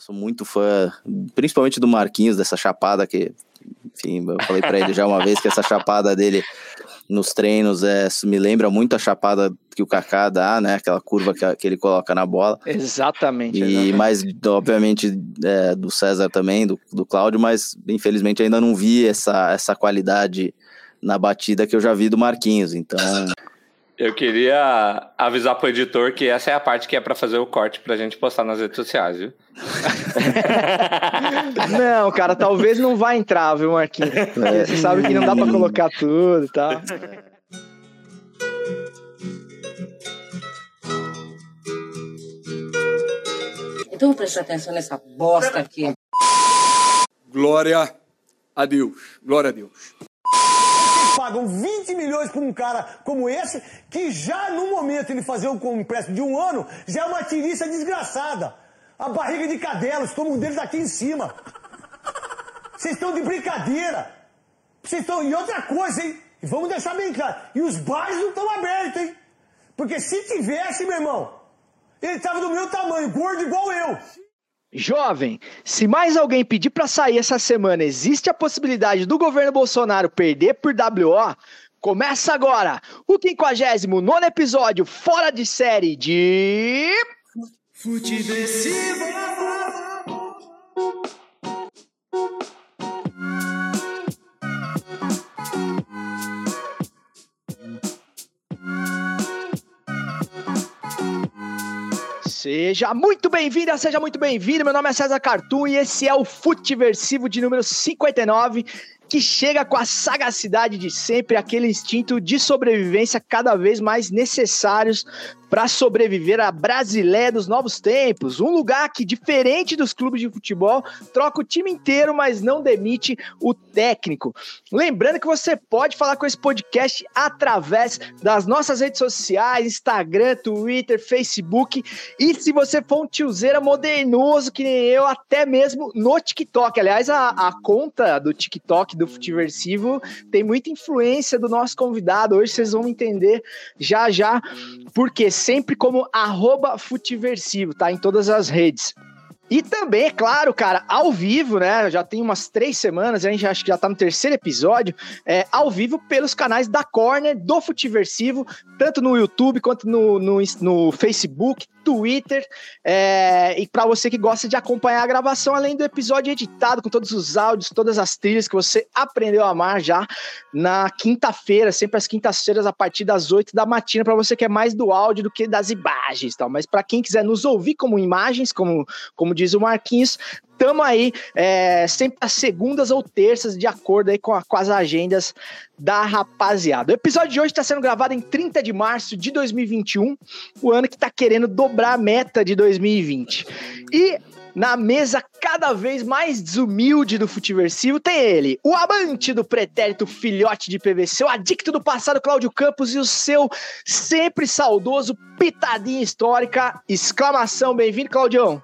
sou muito fã, principalmente do Marquinhos, dessa chapada que, enfim, eu falei para ele já uma vez que essa chapada dele nos treinos é, me lembra muito a chapada que o Kaká dá, né? Aquela curva que, que ele coloca na bola. Exatamente. E exatamente. mais, obviamente, é, do César também, do, do Cláudio, mas infelizmente ainda não vi essa, essa qualidade na batida que eu já vi do Marquinhos. Então, Eu queria avisar pro editor que essa é a parte que é para fazer o corte pra gente postar nas redes sociais, viu? Não, cara, talvez não vai entrar, viu, Marquinhos? Porque Você sabe que não dá pra colocar tudo e tal. Então vou prestar atenção nessa bosta aqui. Glória a Deus. Glória a Deus. Pagam 20 milhões por um cara como esse, que já no momento ele fazer um empréstimo de um ano, já é uma tiriça desgraçada. A barriga de cadela, o estômago deles aqui em cima. Vocês estão de brincadeira. Vocês estão. E outra coisa, hein? E vamos deixar bem claro. E os bares não estão abertos, hein? Porque se tivesse, meu irmão, ele tava do meu tamanho, gordo igual eu. Jovem, se mais alguém pedir pra sair essa semana, existe a possibilidade do governo Bolsonaro perder por WO? Começa agora o 59 episódio fora de série de. Seja muito bem-vinda, seja muito bem-vindo. Meu nome é César Cartoon e esse é o Futiversivo de número 59, que chega com a sagacidade de sempre, aquele instinto de sobrevivência cada vez mais necessários para sobreviver à Brasileia dos novos tempos. Um lugar que, diferente dos clubes de futebol, troca o time inteiro, mas não demite o técnico. Lembrando que você pode falar com esse podcast através das nossas redes sociais, Instagram, Twitter, Facebook. E se você for um tiozeira modernoso, que nem eu, até mesmo no TikTok. Aliás, a, a conta do TikTok do Futiversivo tem muita influência do nosso convidado. Hoje vocês vão entender já já, porque sempre como arroba Futiversivo, tá? Em todas as redes. E também, é claro, cara, ao vivo, né? Já tem umas três semanas, a gente acho que já tá no terceiro episódio, é, ao vivo pelos canais da Corner, do Futiversivo, tanto no YouTube quanto no, no, no Facebook, Twitter, é, e para você que gosta de acompanhar a gravação, além do episódio editado, com todos os áudios, todas as trilhas que você aprendeu a amar já na quinta-feira, sempre às quintas-feiras, a partir das oito da matina, para você que é mais do áudio do que das imagens, tal. Mas para quem quiser nos ouvir como imagens, como, como diz o Marquinhos, Tamo aí, é, sempre às segundas ou terças, de acordo aí com, a, com, as agendas da rapaziada. O episódio de hoje está sendo gravado em 30 de março de 2021, o ano que está querendo dobrar a meta de 2020. E na mesa cada vez mais desumilde do Futiversivo tem ele, o amante do pretérito filhote de PVC, o adicto do passado Cláudio Campos e o seu sempre saudoso pitadinha histórica. Exclamação, bem-vindo, Claudião.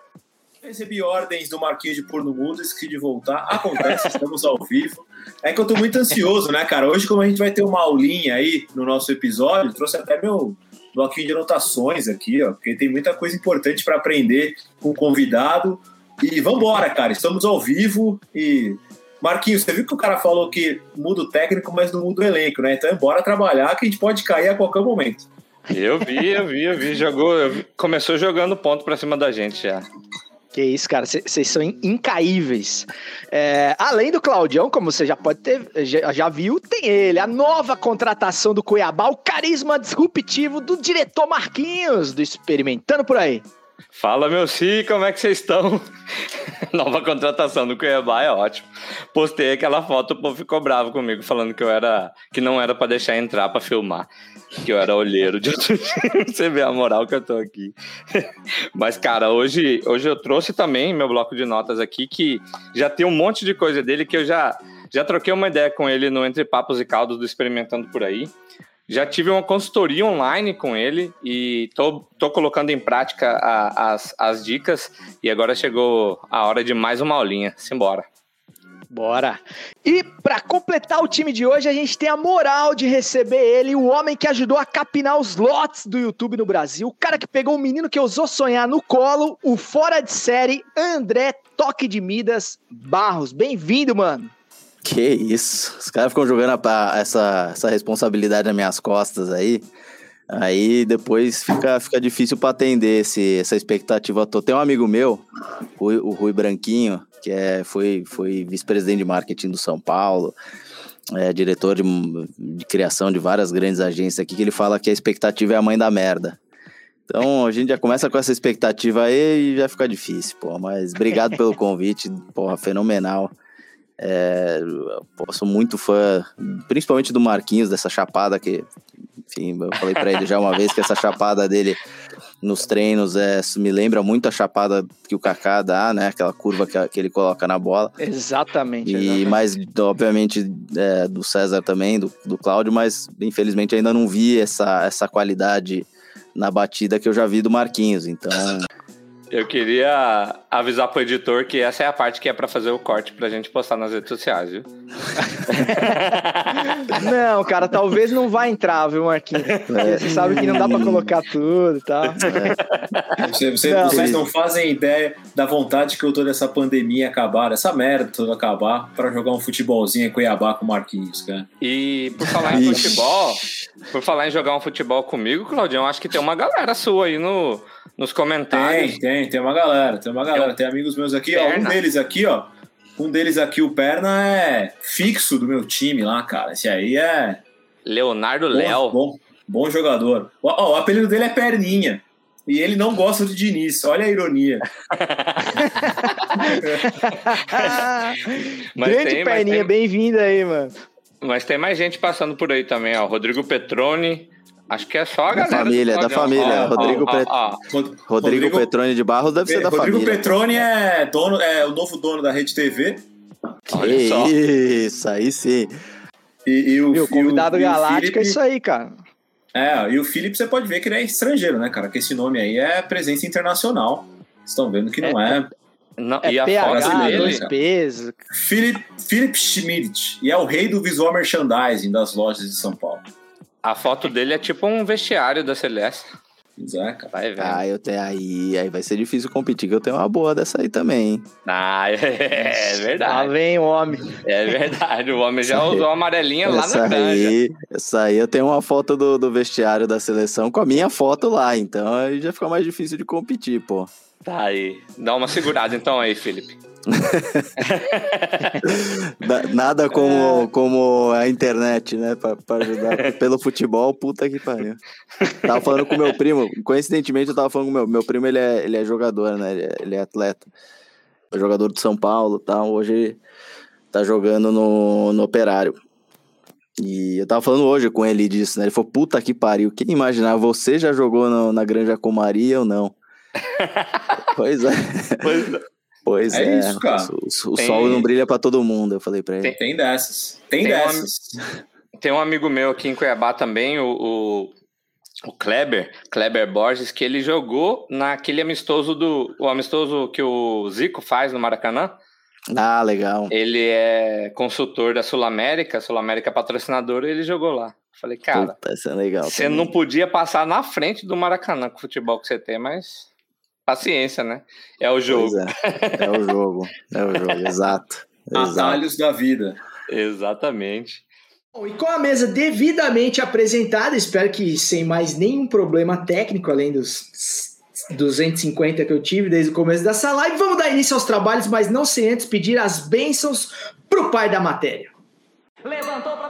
Recebi ordens do Marquinhos de pôr no mundo, esqueci de voltar. Acontece, estamos ao vivo. É que eu tô muito ansioso, né, cara? Hoje, como a gente vai ter uma aulinha aí no nosso episódio, trouxe até meu bloquinho de anotações aqui, ó, porque tem muita coisa importante para aprender com o convidado. E vambora, cara, estamos ao vivo e. Marquinhos, você viu que o cara falou que muda o técnico, mas não muda o elenco, né? Então, bora trabalhar que a gente pode cair a qualquer momento. Eu vi, eu vi, eu vi. Jogou, eu vi. começou jogando ponto para cima da gente já. Que isso, cara, vocês são incaíveis. É, além do Claudião, como você já pode ter, já, já, viu, tem ele, a nova contratação do Cuiabá, o carisma disruptivo do diretor Marquinhos, do Experimentando por aí. Fala, meu sim, como é que vocês estão? Nova contratação do Cuiabá é ótimo. Postei aquela foto, o povo ficou bravo comigo, falando que eu era que não era para deixar entrar para filmar, que eu era olheiro de outro time. Você vê a moral que eu tô aqui. Mas cara, hoje hoje eu trouxe também meu bloco de notas aqui que já tem um monte de coisa dele que eu já já troquei uma ideia com ele no Entre Papos e Caldos do Experimentando por aí. Já tive uma consultoria online com ele e tô, tô colocando em prática a, as, as dicas. E agora chegou a hora de mais uma aulinha. Simbora. Bora! E para completar o time de hoje, a gente tem a moral de receber ele, o homem que ajudou a capinar os lotes do YouTube no Brasil, o cara que pegou o menino que ousou sonhar no colo, o fora de série, André Toque de Midas Barros. Bem-vindo, mano! Que isso, os caras ficam jogando a, essa, essa responsabilidade nas minhas costas aí. Aí depois fica, fica difícil para atender esse, essa expectativa toda. Tem um amigo meu, o, o Rui Branquinho, que é, foi, foi vice-presidente de marketing do São Paulo, é, diretor de, de criação de várias grandes agências aqui, que ele fala que a expectativa é a mãe da merda. Então a gente já começa com essa expectativa aí e já fica difícil, pô. Mas obrigado pelo convite, porra, fenomenal. É, pô, sou muito fã, principalmente do Marquinhos, dessa chapada que, enfim, eu falei para ele já uma vez que essa chapada dele nos treinos é, me lembra muito a chapada que o Kaká dá, né? Aquela curva que, que ele coloca na bola. Exatamente. E exatamente. mais, obviamente, é, do César também, do, do Cláudio, mas infelizmente ainda não vi essa, essa qualidade na batida que eu já vi do Marquinhos. Então, Eu queria avisar pro editor que essa é a parte que é pra fazer o corte pra gente postar nas redes sociais, viu? Não, cara, talvez não vai entrar, viu, Marquinhos? Porque Você sabe que não dá pra colocar tudo e tal. Você- você- Não, vocês mas- não fazem ideia da vontade que eu tô dessa pandemia acabar, dessa merda toda acabar, pra jogar um futebolzinho em Cuiabá com o Marquinhos, cara. E por falar em Ixi. futebol, por falar em jogar um futebol comigo, Claudião, acho que tem uma galera sua aí no, nos comentários. Tem, tem, tem uma galera, tem uma galera, tem amigos meus aqui, ó, um deles aqui, ó, um deles aqui, o Perna é fixo do meu time lá, cara, esse aí é Leonardo Léo. bom, bom jogador. Ó, ó, o apelido dele é Perninha, e ele não gosta de Diniz, olha a ironia. Mas Grande tem, perninha, tem- bem-vindo aí, mano. Mas tem mais gente passando por aí também, ó. Rodrigo Petrone. Acho que é só a Da galera. família, da família. Rodrigo ó, Pet- ó. Rod- Rodrigo, Petrone de Barros deve ser da Rodrigo família. Petrone é, dono, é o novo dono da Rede TV. Olha Que só. Isso, aí sim. E, e o, Meu, e convidado e o galáctico Felipe- é isso aí, cara. É, e o Felipe você pode ver que ele é estrangeiro, né, cara? Que esse nome aí é presença internacional. Vocês estão vendo que não é. Não, É e a PH, dois dele. pesos. Philip, Philip Schmidt. E é o rei do visual merchandising das lojas de São Paulo. A foto dele é tipo um vestiário da Celeste. Cara. Vai vendo. Ah, eu tenho aí, aí vai ser difícil competir, que eu tenho uma boa dessa aí também, hein? Ah, é, Lá verdade. vem o homem. É verdade. O homem já usou a amarelinha lá essa na granja. aí, essa aí eu tenho uma foto do, do vestiário da seleção com a minha foto lá, então aí já fica mais difícil de competir, pô. Tá aí. Dá uma segurada então aí, Felipe. Da- Nada como, como a internet, né, pra, pra ajudar. Pelo futebol, puta que pariu. Tava falando com meu primo, coincidentemente eu tava falando com meu, meu primo, ele é, ele é jogador, né, ele é, ele é atleta. É jogador de São Paulo tal, hoje tá jogando no, no Operário. E eu tava falando hoje com ele disso, né, ele falou, puta que pariu, quem imaginar, você já jogou no- na Granja Comaria ou não? pois é. Pois Pois É é, isso, cara. o, o Tem- sol não brilha pra todo mundo, eu falei pra ele. Tem- Tem dessas. Tem, Tem dessas. Tem um amigo meu aqui em Cuiabá também, o, o, o Kleber, Kleber Borges, que ele jogou naquele amistoso do. O amistoso que o Zico faz no Maracanã. Ah, legal. Ele é consultor da Sul América, Sul América patrocinadora, e ele jogou lá. Falei, cara, Puta, isso é legal. você também. não podia passar na frente do Maracanã com o futebol que você tem, mas paciência, né? É o jogo. É. é o jogo. É o jogo, exato. Exato. Atalhos da vida. Exatamente. Bom, e com a mesa devidamente apresentada, espero que sem mais nenhum problema técnico, além dos 250 que eu tive desde o começo dessa live, vamos dar início aos trabalhos, mas não sem antes pedir as bênçãos pro pai da matéria. Levantou pra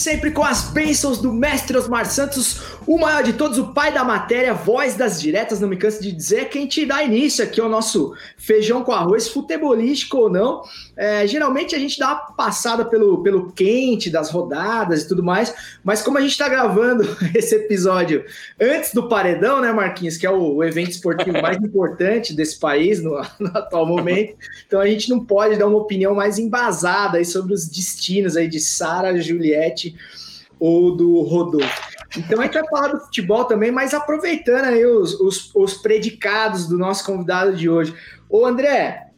Sempre com as bênçãos do mestre Osmar Santos, o maior de todos, o pai da matéria, voz das diretas, não me canso de dizer, quem te dá início aqui ao nosso feijão com arroz, futebolístico ou não. É, geralmente a gente dá uma passada pelo, pelo quente das rodadas e tudo mais, mas como a gente está gravando esse episódio antes do Paredão, né, Marquinhos, que é o, o evento esportivo mais importante desse país no, no, atual momento, então a gente não pode dar uma opinião mais embasada aí sobre os destinos aí de Sara, Juliette ou do Rodolfo. Então a gente vai falar do futebol também, mas aproveitando aí os, os, os predicados do nosso convidado de hoje. Ô André,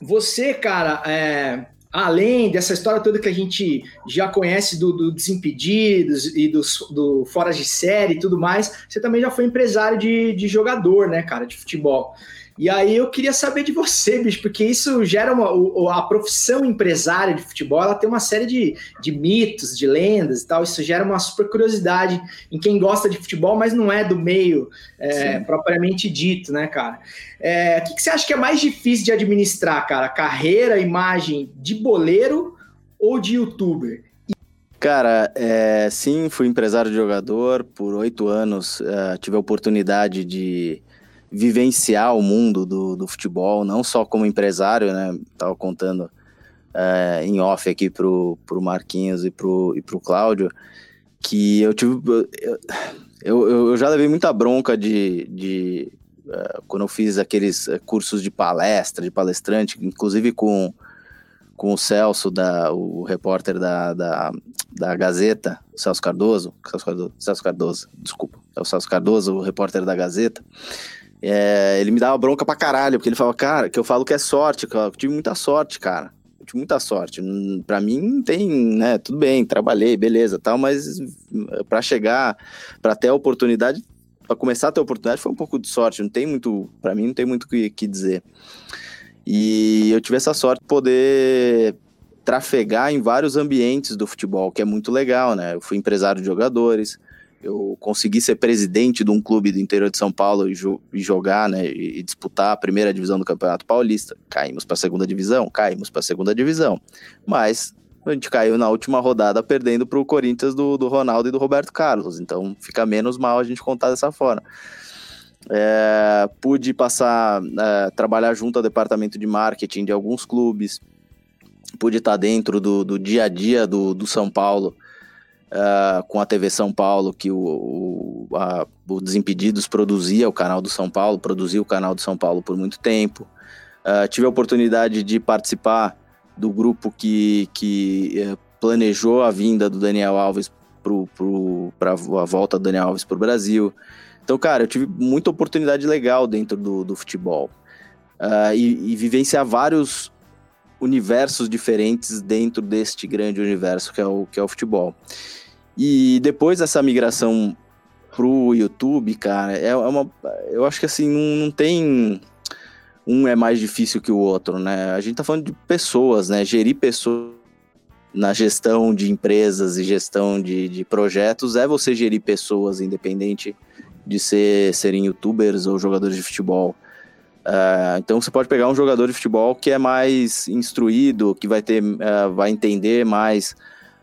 você, cara, é, além dessa história toda que a gente já conhece do, do Desimpedidos e do, do Fora de Série e tudo mais, você também já foi empresário de, de jogador, né, cara, de futebol. E aí eu queria saber de você, bicho, porque isso gera uma. A profissão empresária de futebol ela tem uma série de, de mitos, de lendas e tal. Isso gera uma super curiosidade em quem gosta de futebol, mas não é do meio é, propriamente dito, né, cara? É, o que, que você acha que é mais difícil de administrar, cara? Carreira, imagem de boleiro ou de youtuber? Cara, é, sim, fui empresário de jogador por oito anos. Uh, tive a oportunidade de vivenciar o mundo do, do futebol, não só como empresário, né? Tava contando é, em off aqui pro, pro Marquinhos e pro, e pro Cláudio, que eu tive. Eu, eu, eu já levei muita bronca de. de uh, quando eu fiz aqueles eh, cursos de palestra, de palestrante, inclusive com, com o Celso, da, o repórter da, da, da Gazeta, Celso Cardoso, Celso Cardoso, Celso Cardoso, desculpa, é o Celso Cardoso, o repórter da Gazeta, é, ele me dava bronca pra caralho, porque ele falava, cara, que eu falo que é sorte, que eu tive muita sorte, cara. Eu tive muita sorte. Pra mim tem, né, tudo bem, trabalhei, beleza, tal, mas para chegar, para ter a oportunidade, para começar a ter a oportunidade foi um pouco de sorte, não tem muito, para mim não tem muito o que, que dizer. E eu tive essa sorte de poder trafegar em vários ambientes do futebol, que é muito legal, né? Eu fui empresário de jogadores, eu consegui ser presidente de um clube do interior de São Paulo e, jo e jogar, né, e, disputar a primeira divisão do Campeonato Paulista. Caímos para a segunda divisão, caímos para a segunda divisão, mas a gente caiu na última rodada perdendo para o Corinthians do, do Ronaldo e do Roberto Carlos, então fica menos mal a gente contar dessa forma. É, pude passar, é, trabalhar junto ao departamento de marketing de alguns clubes, pude estar dentro do, do dia a dia do, do São Paulo, uh, com a TV São Paulo, que o, o, a, o Desimpedidos produzia o canal do São Paulo, produziu o canal do São Paulo por muito tempo. Uh, tive a oportunidade de participar do grupo que, que uh, planejou a vinda do Daniel Alves para a volta do Daniel Alves para o Brasil. Então, cara, eu tive muita oportunidade legal dentro do, do futebol. Uh, e, e, vivenciar vários universos diferentes dentro deste grande universo que é o, que é o futebol. E depois dessa migração pro YouTube, cara, é uma. Eu acho que assim, não, não tem. Um é mais difícil que o outro, né? A gente tá falando de pessoas, né? Gerir pessoas na gestão de empresas e gestão de, de projetos é você gerir pessoas, independente de ser, serem youtubers ou jogadores de futebol. Uh, então você pode pegar um jogador de futebol que é mais instruído, que vai ter, uh, vai entender mais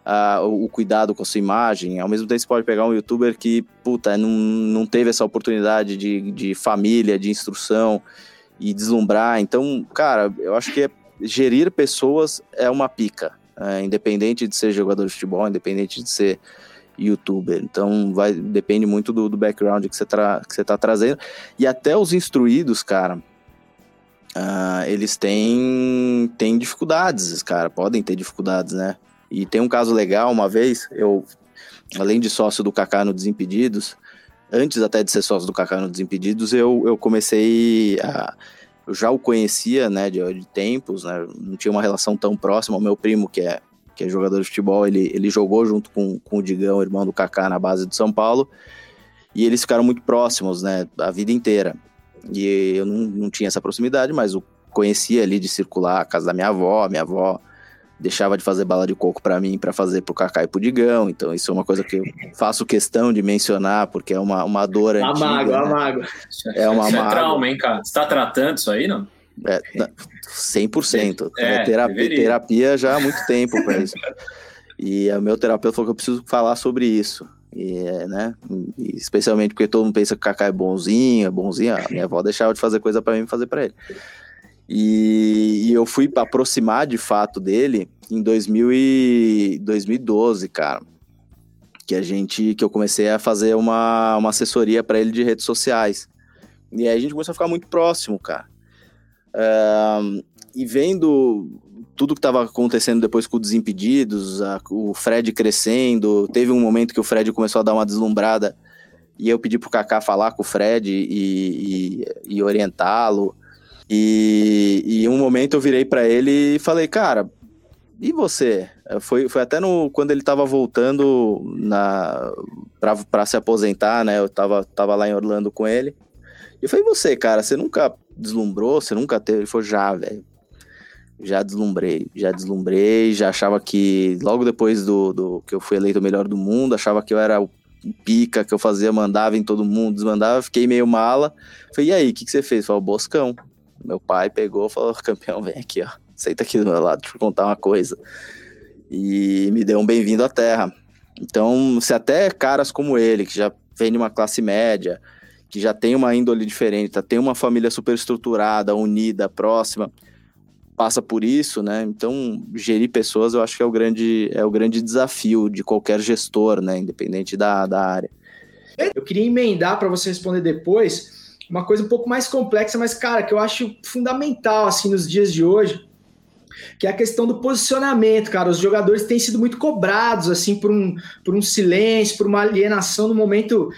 uh, o, cuidado com a sua imagem. Ao mesmo tempo, você pode pegar um youtuber que, puta, não, não teve essa oportunidade de, de família, de instrução e deslumbrar. Então, cara, eu acho que é, gerir pessoas é uma pica. É, independente de ser jogador de futebol, independente de ser youtuber. Então vai depende muito do, do background que você, tra, que você tá trazendo. E até os instruídos, cara, uh, eles têm, têm dificuldades, cara, podem ter dificuldades, né? E tem um caso legal, uma vez, eu, além de sócio do Kaká no Desimpedidos, antes até de ser sócio do Kaká no Desimpedidos, eu, eu comecei a. Eu já o conhecia, né, de, de tempos, né, não tinha uma relação tão próxima. O meu primo, que é, que é jogador de futebol, ele, ele jogou junto com, com o Digão, irmão do Kaká, na base do São Paulo, e eles ficaram muito próximos, né, a vida inteira. E eu não, não tinha essa proximidade, mas o conhecia ali de circular a casa da minha avó, minha avó deixava de fazer bala de coco para mim para fazer pro Cacá e pro Digão. Então isso é uma coisa que eu faço questão de mencionar, porque é uma, uma dor a antiga. Mago, né? a mago. É uma isso mago. é trauma, hein, cara? Você tá tratando isso aí, não? É, 100%. É, é terapia, terapia já há muito tempo para isso. E o meu terapeuta falou que eu preciso falar sobre isso. E, é, né? E especialmente porque todo mundo pensa que o Kaká é bonzinho, é bonzinho. A minha avó deixava de fazer coisa para mim fazer para ele. E, e, eu fui aproximar de fato dele em 2000 e 2012, cara. Que a gente, que eu comecei a fazer uma, uma assessoria para ele de redes sociais. E aí a gente começou a ficar muito próximo, cara. Uh, e vendo tudo que estava acontecendo depois com o Desimpedidos, a, o Fred crescendo, teve um momento que o Fred começou a dar uma deslumbrada e eu pedi pro Kaká falar com o Fred e, e, e orientá-lo. E, um momento eu virei para ele e falei, cara, e você? Foi, foi até no, quando ele estava voltando na para se aposentar, né? Eu tava, tava lá em Orlando com ele. E eu falei, e você, cara, você nunca deslumbrou? Você nunca teve? Ele falou, já, velho. Já deslumbrei, já deslumbrei, já achava que logo depois do, do que eu fui eleito o melhor do mundo, achava que eu era o pica, que eu fazia, mandava em todo mundo, desmandava, fiquei meio mala. Falei, e aí, o que, que você fez? Falei, Boscão. Meu pai pegou falou, campeão, vem aqui, ó. Senta aqui do meu lado, deixa eu contar uma coisa. E me deu um bem-vindo à Terra. Então, se até caras como ele, que já vem de uma classe média, que já tem uma índole diferente, tá, tem uma família super estruturada, unida, próxima, passa por isso, né? Então, gerir pessoas eu acho que é o grande, é o grande desafio de qualquer gestor, né? Independente da, da área. Eu queria emendar para você responder depois uma coisa um pouco mais complexa, mas, cara, que eu acho fundamental, assim, nos dias de hoje, que é a questão do posicionamento, cara. Os jogadores têm sido muito cobrados, assim, por um, por um silêncio, por uma alienação no momento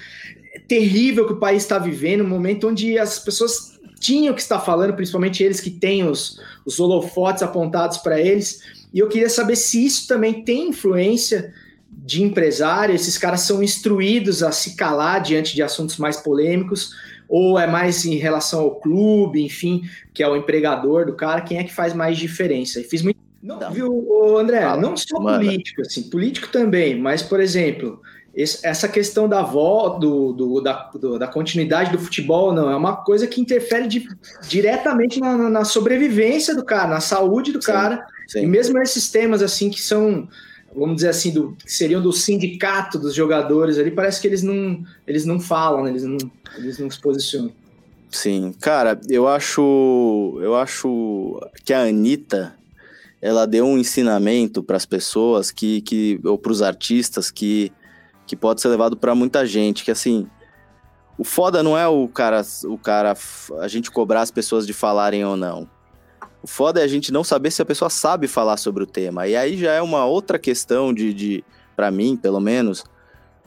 terrível que o país está vivendo, um momento onde as pessoas tinham que estar falando, principalmente eles que têm os, os holofotes apontados para eles. E eu queria saber se isso também tem influência de empresário, esses caras são instruídos a se calar diante de assuntos mais polêmicos, ou é mais em relação ao clube, enfim, que é o empregador do cara, quem é que faz mais diferença? E fiz muito. Não, viu, André, Fala, não só mano. político, assim, político também, mas, por exemplo, essa questão da volta, do, do, da, do, da continuidade do futebol, não, é uma coisa que interfere de, diretamente na, na, sobrevivência do cara, na saúde do sim, cara, sim. e mesmo esses temas, assim, que são, vamos dizer assim, do, que seriam do sindicato dos jogadores ali, parece que eles não, eles não falam, né? eles, não, eles não se posicionam. Sim, cara, eu acho, eu acho que a Anitta, ela deu um ensinamento para as pessoas que, que ou para os artistas que que pode ser levado para muita gente, que assim, o foda não é o cara, o cara, a gente cobrar as pessoas de falarem ou não. O foda é a gente não saber se a pessoa sabe falar sobre o tema. E aí já é uma outra questão de, de para mim, pelo menos,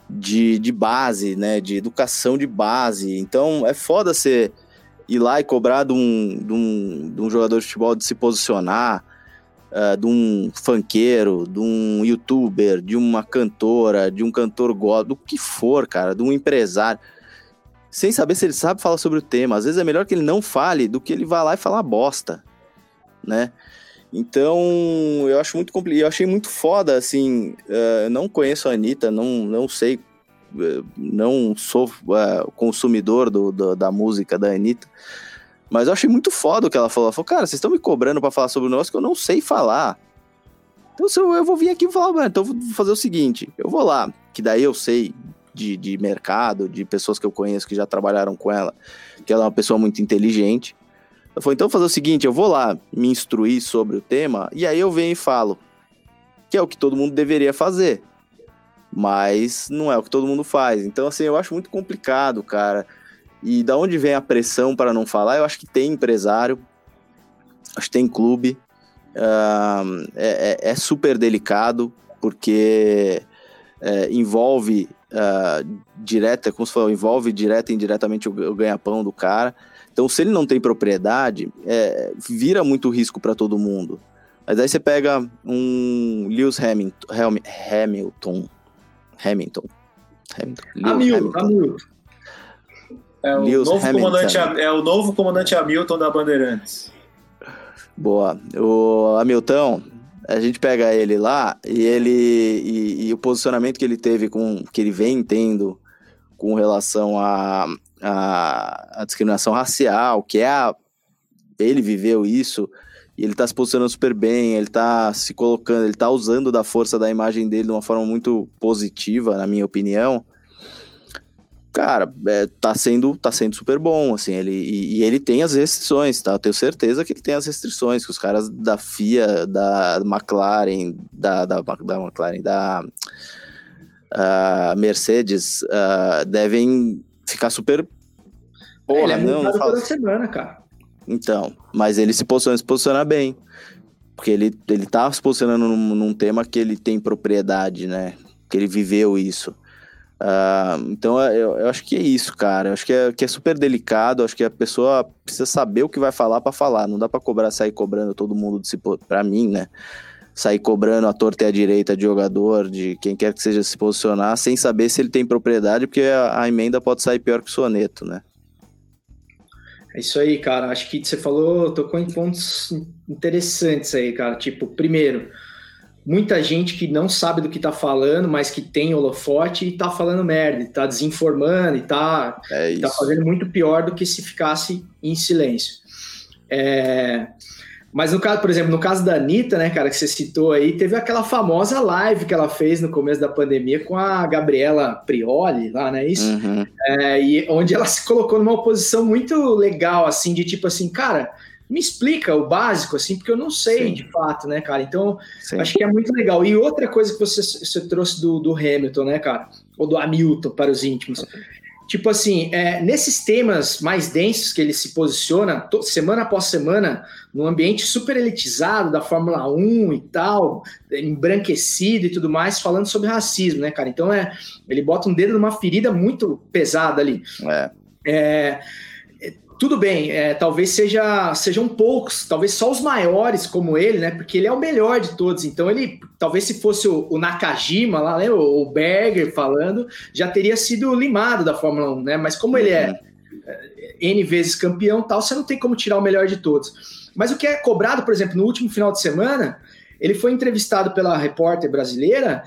de, de base, né? De educação de base. Então é foda você ir lá e cobrar de um, de um, de um jogador de futebol de se posicionar, uh, de um funkeiro, de um youtuber, de uma cantora, de um cantor god, do que for, cara, de um empresário, sem saber se ele sabe falar sobre o tema. Às vezes é melhor que ele não fale do que ele vá lá e falar bosta, né? Então, eu acho muito complicado. Eu achei muito foda, assim. Uh, não conheço a Anitta, não, não sei, uh, não sou uh, consumidor do, do, da música da Anitta, mas eu achei muito foda o que ela falou. Ela falou, cara, vocês estão me cobrando para falar sobre um negócio que eu não sei falar. Então se eu, eu vou vir aqui e falar, então eu vou fazer o seguinte: eu vou lá, que daí eu sei de, de mercado, de pessoas que eu conheço que já trabalharam com ela, que ela é uma pessoa muito inteligente. Ela então vou fazer o seguinte: eu vou lá me instruir sobre o tema, e aí eu venho e falo. Que é o que todo mundo deveria fazer. Mas não é o que todo mundo faz. Então, assim, eu acho muito complicado, cara. E da onde vem a pressão para não falar? Eu acho que tem empresário, acho que tem clube. Uh, é, é, super delicado, porque é, envolve uh, direta, como se falou, envolve direta e indiretamente o, o ganha-pão do cara. Então, se ele não tem propriedade, é, vira muito risco para todo mundo. Mas aí você pega um Lewis Hamilton. Hamilton. Hamilton. Hamilton. Hamilton. Hamilton. É o, novo comandante, é o novo comandante Hamilton da Bandeirantes. Boa. O Hamilton, a gente pega ele lá e ele e, e, o posicionamento que ele teve com que ele vem tendo com relação a, a, a, discriminação racial, que é a ele viveu isso E ele tá se posicionando super bem, ele tá se colocando, ele tá usando da força da imagem dele de uma forma muito positiva, na minha opinião. Cara, é, tá, sendo, tá sendo super bom, assim, ele, e, e, ele tem as restrições, tá? Eu tenho certeza que ele tem as restrições, que os caras da FIA, da McLaren, da, da, da McLaren, da uh, Mercedes, uh, devem ficar super... Porra, ele é não, toda semana, cara. Então, mas ele se posiciona, se posiciona bem. Porque ele, ele tá se posicionando num, num tema que ele tem propriedade, né? Que ele viveu isso. Uh, então eu, eu, acho que é isso, cara. Eu acho que é, que é super delicado. Acho que a pessoa precisa saber o que vai falar para falar. Não dá para cobrar, sair cobrando todo mundo de se para mim, né? Sair cobrando a torta e a direita de jogador, de quem quer que seja se posicionar, sem saber se ele tem propriedade, porque a, a emenda pode sair pior que o soneto, né? É isso aí, cara. Acho que você falou, tocou em pontos interessantes aí, cara. Tipo, primeiro, muita gente que não sabe do que tá falando, mas que tem holofote e tá falando merda, tá desinformando e tá, é tá fazendo muito pior do que se ficasse em silêncio. É, mas no caso, por exemplo, no caso da Anitta, né, cara, que você citou aí, teve aquela famosa live que ela fez no começo da pandemia com a Gabriela Prioli, lá, não é isso? Uhum. É, e onde ela se colocou numa posição muito legal, assim, de tipo assim, cara, me explica o básico, assim, porque eu não sei Sim. de fato, né, cara? Então, Sim. acho que é muito legal. E outra coisa que você, você trouxe do, do Hamilton, né, cara? Ou do Hamilton para os íntimos. Tipo assim, é, nesses temas mais densos que ele se posiciona semana após semana, num ambiente super elitizado da Fórmula 1 e tal, embranquecido e tudo mais, falando sobre racismo, né, cara? Então é, ele bota um dedo numa ferida muito pesada ali. É. é tudo bem, é, talvez seja, sejam poucos, talvez só os maiores como ele, né? Porque ele é o melhor de todos. Então ele, talvez se fosse o, o Nakajima lá, né? O, o Berger falando, já teria sido limado da Fórmula 1, né? Mas como ele é, uhum. é N vezes campeão tal, você não tem como tirar o melhor de todos. Mas o que é cobrado, por exemplo, no último final de semana, ele foi entrevistado pela repórter brasileira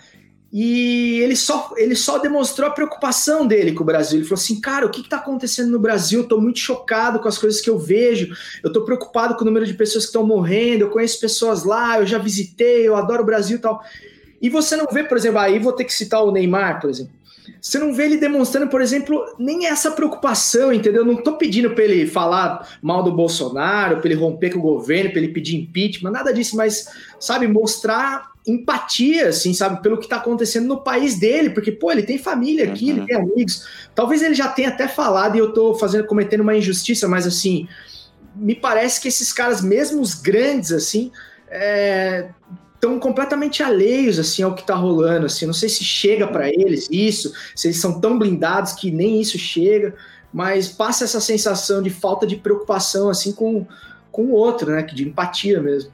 e ele só, ele só demonstrou a preocupação dele com o Brasil. Ele falou assim: cara, o que está acontecendo no Brasil? Estou muito chocado com as coisas que eu vejo. Eu estou preocupado com o número de pessoas que estão morrendo. Eu conheço pessoas lá, eu já visitei, eu adoro o Brasil e tal. E você não vê, por exemplo, aí vou ter que citar o Neymar, por exemplo. Você não vê ele demonstrando, por exemplo, nem essa preocupação, entendeu? Não estou pedindo para ele falar mal do Bolsonaro, para ele romper com o governo, para ele pedir impeachment, nada disso, mas, sabe, mostrar empatia, assim, sabe, pelo que está acontecendo no país dele, porque, pô, ele tem família aqui, uhum. ele tem amigos. Talvez ele já tenha até falado e eu estou fazendo, cometendo uma injustiça, mas assim, me parece que esses caras, mesmo os grandes, assim, estão é, completamente alheios assim ao que está rolando, assim. Não sei se chega para eles isso, se eles são tão blindados que nem isso chega, mas passa essa sensação de falta de preocupação assim com com o outro, né, de empatia mesmo.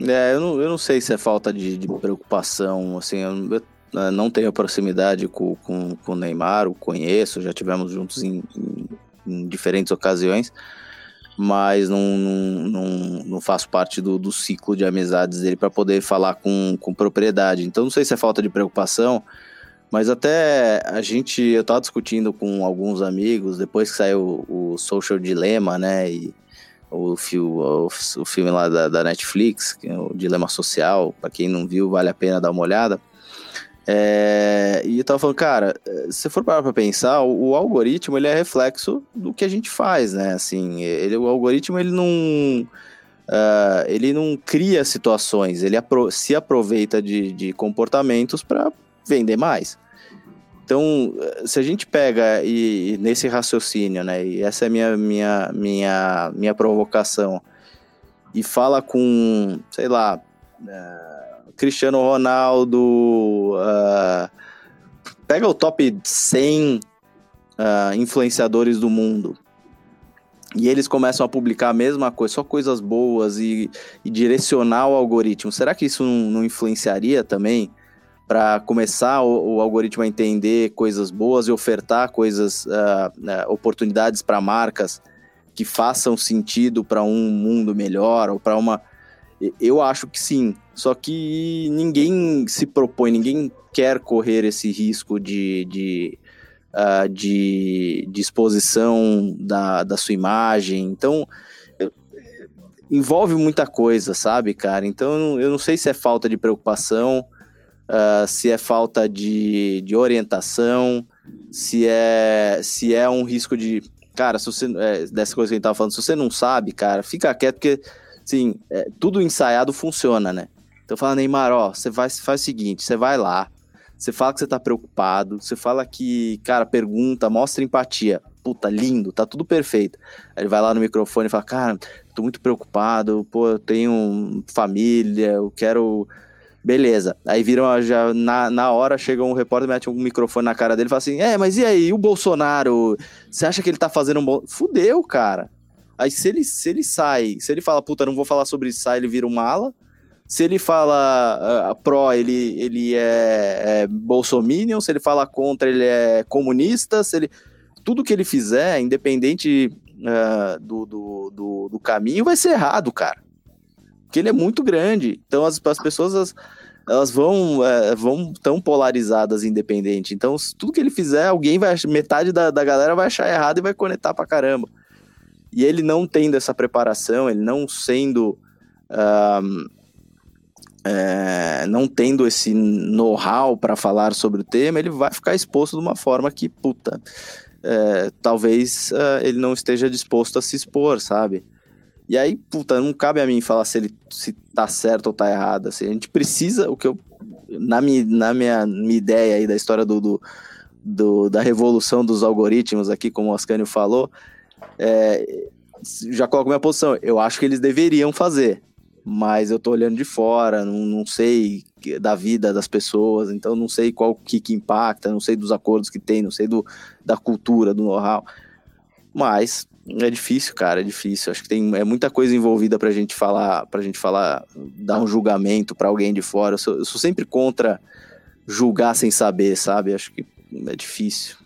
É, eu não, eu não sei se é falta de, de preocupação, assim, eu, eu, não tenho proximidade com, com, com o Neymar, o conheço, já tivemos juntos em, em, em diferentes ocasiões, mas não, não, não, não faço parte do, do ciclo de amizades dele para poder falar com, com propriedade. Então não sei se é falta de preocupação, mas até a gente, eu estava discutindo com alguns amigos, depois que saiu o, o Social Dilemma, né, e o, o, o filme lá da, da, Netflix, é o Dilema Social, para quem não viu, vale a pena dar uma olhada. É, e eu tava falando, cara, se for parar pra pensar, o, o, algoritmo ele é reflexo do que a gente faz, né? Assim, ele, o algoritmo ele não. Uh, ele não cria situações, ele apro se aproveita de, de comportamentos para vender mais. Então, se a gente pega e, e, nesse raciocínio, né, e essa é minha, minha, minha, minha provocação, e fala com, sei lá, uh, Cristiano Ronaldo, uh, pega o top 100 uh, é, influenciadores do mundo, e eles começam a publicar a mesma coisa, só coisas boas e, e direcionar o algoritmo, será que isso não, não influenciaria também para começar o, o, algoritmo a entender coisas boas e ofertar coisas, uh, oportunidades para marcas que façam sentido para um mundo melhor ou para uma. Eu acho que sim. Só que ninguém se propõe, ninguém quer correr esse risco de, de, uh, de, de exposição da, da sua imagem. Então, envolve muita coisa, sabe, cara? Então eu não, sei se é falta de preocupação, uh, se é falta de, de orientação, se é, se é um risco de. Cara, se você. É, dessa coisa que a gente tava falando, se você não sabe, cara, fica quieto, porque, assim, é, tudo ensaiado funciona, né? Então fala, Neymar, ó, você vai, faz o seguinte, você vai lá, você fala que você tá preocupado, você fala que, cara, pergunta, mostra empatia. Puta, lindo, tá tudo perfeito. Aí ele vai lá no microfone e fala, cara, tô muito preocupado, pô, eu tenho família, eu quero. Beleza. Aí viram, já na, na hora chega um repórter, mete um microfone na cara dele e fala assim: É, mas e aí, e o Bolsonaro? Você acha que ele tá fazendo um bom. Fudeu, cara. Aí se ele, se ele sai, se ele fala, puta, não vou falar sobre isso, sai, ele vira um mala. Se ele fala uh, pró, ele, ele é, é bolsominion. Se ele fala contra, ele é comunista. Se ele, tudo que ele fizer, independente uh, do, do, do, do, caminho, vai ser errado, cara. Porque ele é muito grande. Então as, as pessoas elas, elas vão uh, vão tão polarizadas independente. Então tudo que ele fizer, alguém vai metade da, da galera vai achar errado e vai conectar pra caramba. E ele não tendo essa preparação, ele não sendo é, não tendo esse know-how para falar sobre o tema, ele vai ficar exposto de uma forma que, puta, é, talvez é, ele não esteja disposto a se expor, sabe? E aí, puta, não cabe a mim falar se ele se tá certo ou tá errado. Assim, a gente precisa, o que eu. Na minha, na minha, minha ideia aí da história do, do, do da revolução dos algoritmos aqui, como o Ascânio falou, é, já coloco minha posição. Eu acho que eles deveriam fazer mas eu tô olhando de fora, não, não sei da vida das pessoas, então não sei qual que, que impacta, não sei dos acordos que tem, não sei do, da cultura, do know-how. Mas é difícil, cara, é difícil. Acho que tem é muita coisa envolvida pra gente falar, pra gente falar, dar um julgamento para alguém de fora. Eu sou, eu sou sempre contra julgar sem saber, sabe? Acho que é difícil.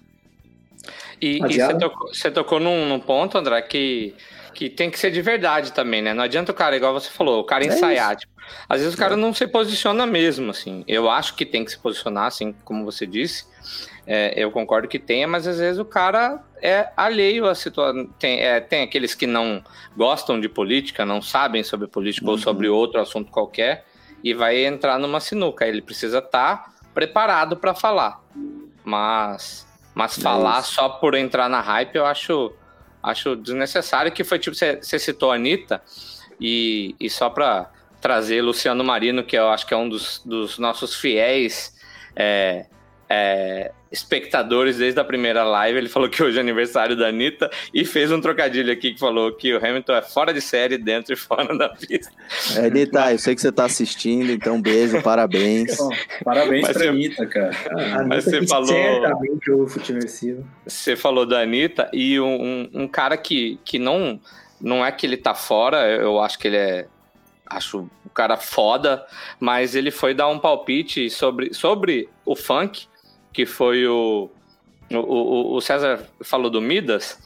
E, e você, tocou, você tocou num, num ponto, André, que que tem que ser de verdade também, né? Não adianta o cara, igual você falou, o cara é ensaiar. Tipo, às vezes o cara é. não se posiciona mesmo, assim. Eu acho que tem que se posicionar, assim, como você disse. É, eu concordo que tenha, mas às vezes o cara é alheio à situação. Tem, é, tem aqueles que não gostam de política, não sabem sobre política uhum. ou sobre outro assunto qualquer, e vai entrar numa sinuca. Ele precisa estar tá preparado para falar. Mas, mas é falar isso. só por entrar na hype, eu acho acho desnecessário, que foi tipo, você, citou a Anitta, e, e só para trazer Luciano Marino, que eu acho que é um dos, dos nossos fiéis é, é, espectadores desde a primeira live. Ele falou que hoje é aniversário da Anitta e fez um trocadilho aqui que falou que o Hamilton é fora de série, dentro e fora da pista. É, Anitta, eu sei que você está assistindo, então beijo, parabéns. Bom, parabéns para Anitta, cara. Ah, Mas você falou. Certamente o futeversivo. Você falou da Anitta e um, um, um cara que, que não, não é que ele tá fora, eu acho que ele é acho o cara foda, mas ele foi dar um palpite sobre, sobre o funk que foi o, o, o César falou do Midas.